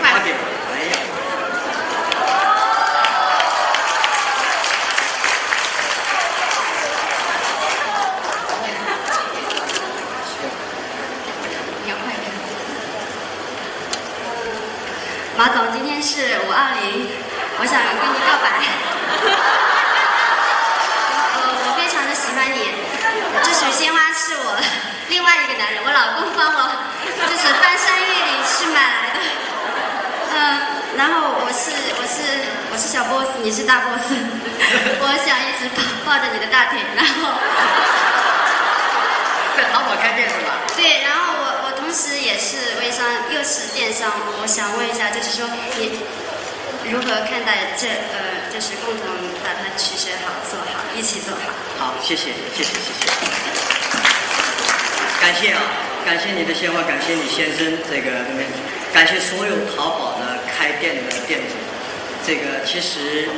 快点，哎呀！马总，今天是五二零，我想跟你告白。我非常的喜欢你这束鲜花是我另外一个男人，我老公帮我，就是翻山越岭去买来的。嗯，然后我是我是我是小 boss，你是大 boss，我想一直抱抱着你的大腿，然后在淘宝开店是吧？对，然后我我同时也又是电商，我想问一下，就是说你如何看待这呃，就是共同把它取舍好，做好，一起做好。好，谢谢，谢谢，谢谢。感谢啊，感谢你的鲜花，感谢你先生这个，感谢所有淘宝的开店的店主。这个其实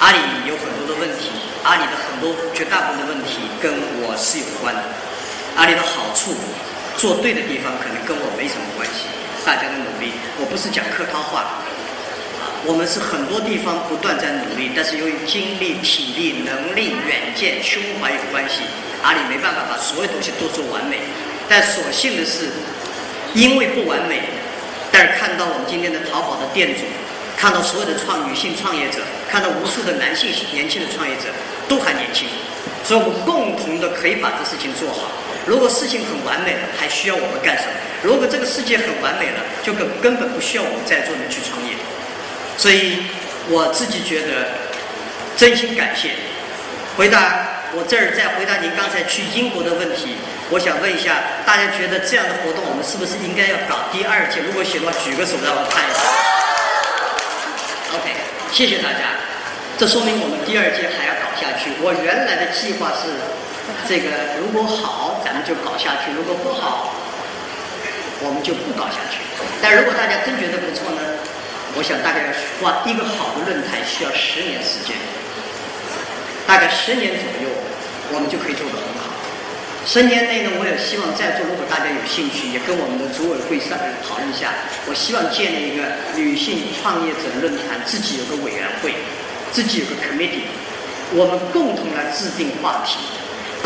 阿里有很多的问题，阿里的很多绝大部分的问题跟我是有关的。阿里的好处，做对的地方可能跟我没什么关系。大家的努力，我不是讲客套话。我们是很多地方不断在努力，但是由于精力、体力、能力、远见、胸怀有关系，阿里没办法把所有东西都做完美。但所幸的是，因为不完美，但是看到我们今天的淘宝的店主，看到所有的创女性创业者，看到无数的男性年轻的创业者都还年轻，所以我们共同的可以把这事情做好。如果事情很完美了，还需要我们干什么？如果这个世界很完美了，就根根本不需要我们在座的去创业。所以我自己觉得，真心感谢。回答我这儿再回答您刚才去英国的问题，我想问一下大家，觉得这样的活动我们是不是应该要搞第二届？如果行的话，举个手让我看一下。OK，谢谢大家。这说明我们第二届还要搞下去。我原来的计划是，这个如果好，咱们就搞下去；如果不好，我们就不搞下去。但如果大家真觉得不错呢？我想大概要花一个好的论坛需要十年时间，大概十年左右，我们就可以做得很好。十年内呢，我也希望在座如果大家有兴趣，也跟我们的组委会上讨论一下。我希望建立一个女性创业者论坛，自己有个委员会，自己有个 committee，我们共同来制定话题，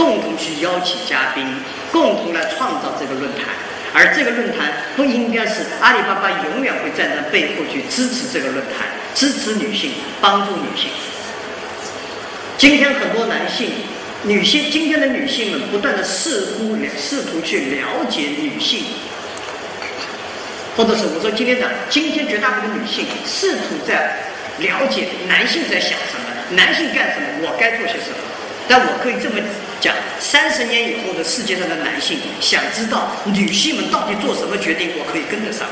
共同去邀请嘉宾，共同来创造这个论坛。而这个论坛不应该是阿里巴巴永远会站在背后去支持这个论坛，支持女性，帮助女性。今天很多男性、女性，今天的女性们不断的试图试图去了解女性，或者是我说今天讲，今天绝大部分女性试图在了解男性在想什么，男性干什么，我该做些什么。但我可以这么讲：三十年以后的世界上的男性想知道女性们到底做什么决定，我可以跟得上。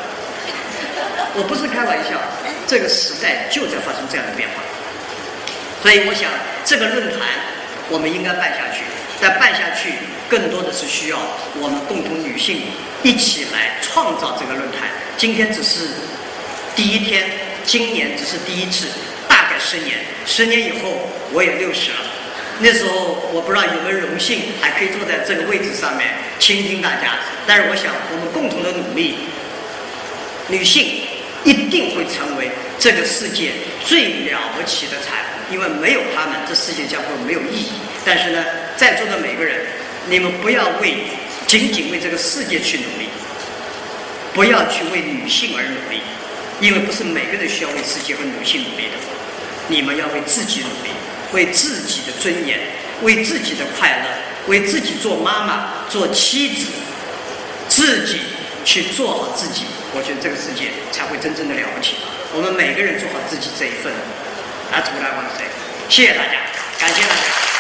我不是开玩笑，这个时代就在发生这样的变化。所以我想，这个论坛我们应该办下去，但办下去更多的是需要我们共同女性一起来创造这个论坛。今天只是第一天，今年只是第一次，大概十年，十年以后我也六十了。那时候我不知道有没有荣幸还可以坐在这个位置上面倾听大家，但是我想我们共同的努力，女性一定会成为这个世界最了不起的财富，因为没有她们，这世界将会没有意义。但是呢，在座的每个人，你们不要为仅仅为这个世界去努力，不要去为女性而努力，因为不是每个人需要为世界和女性努力的，你们要为自己努力。为自己的尊严，为自己的快乐，为自己做妈妈、做妻子，自己去做好自己，我觉得这个世界才会真正的了不起。我们每个人做好自己这一份，啊，出来万岁！谢谢大家，感谢大家。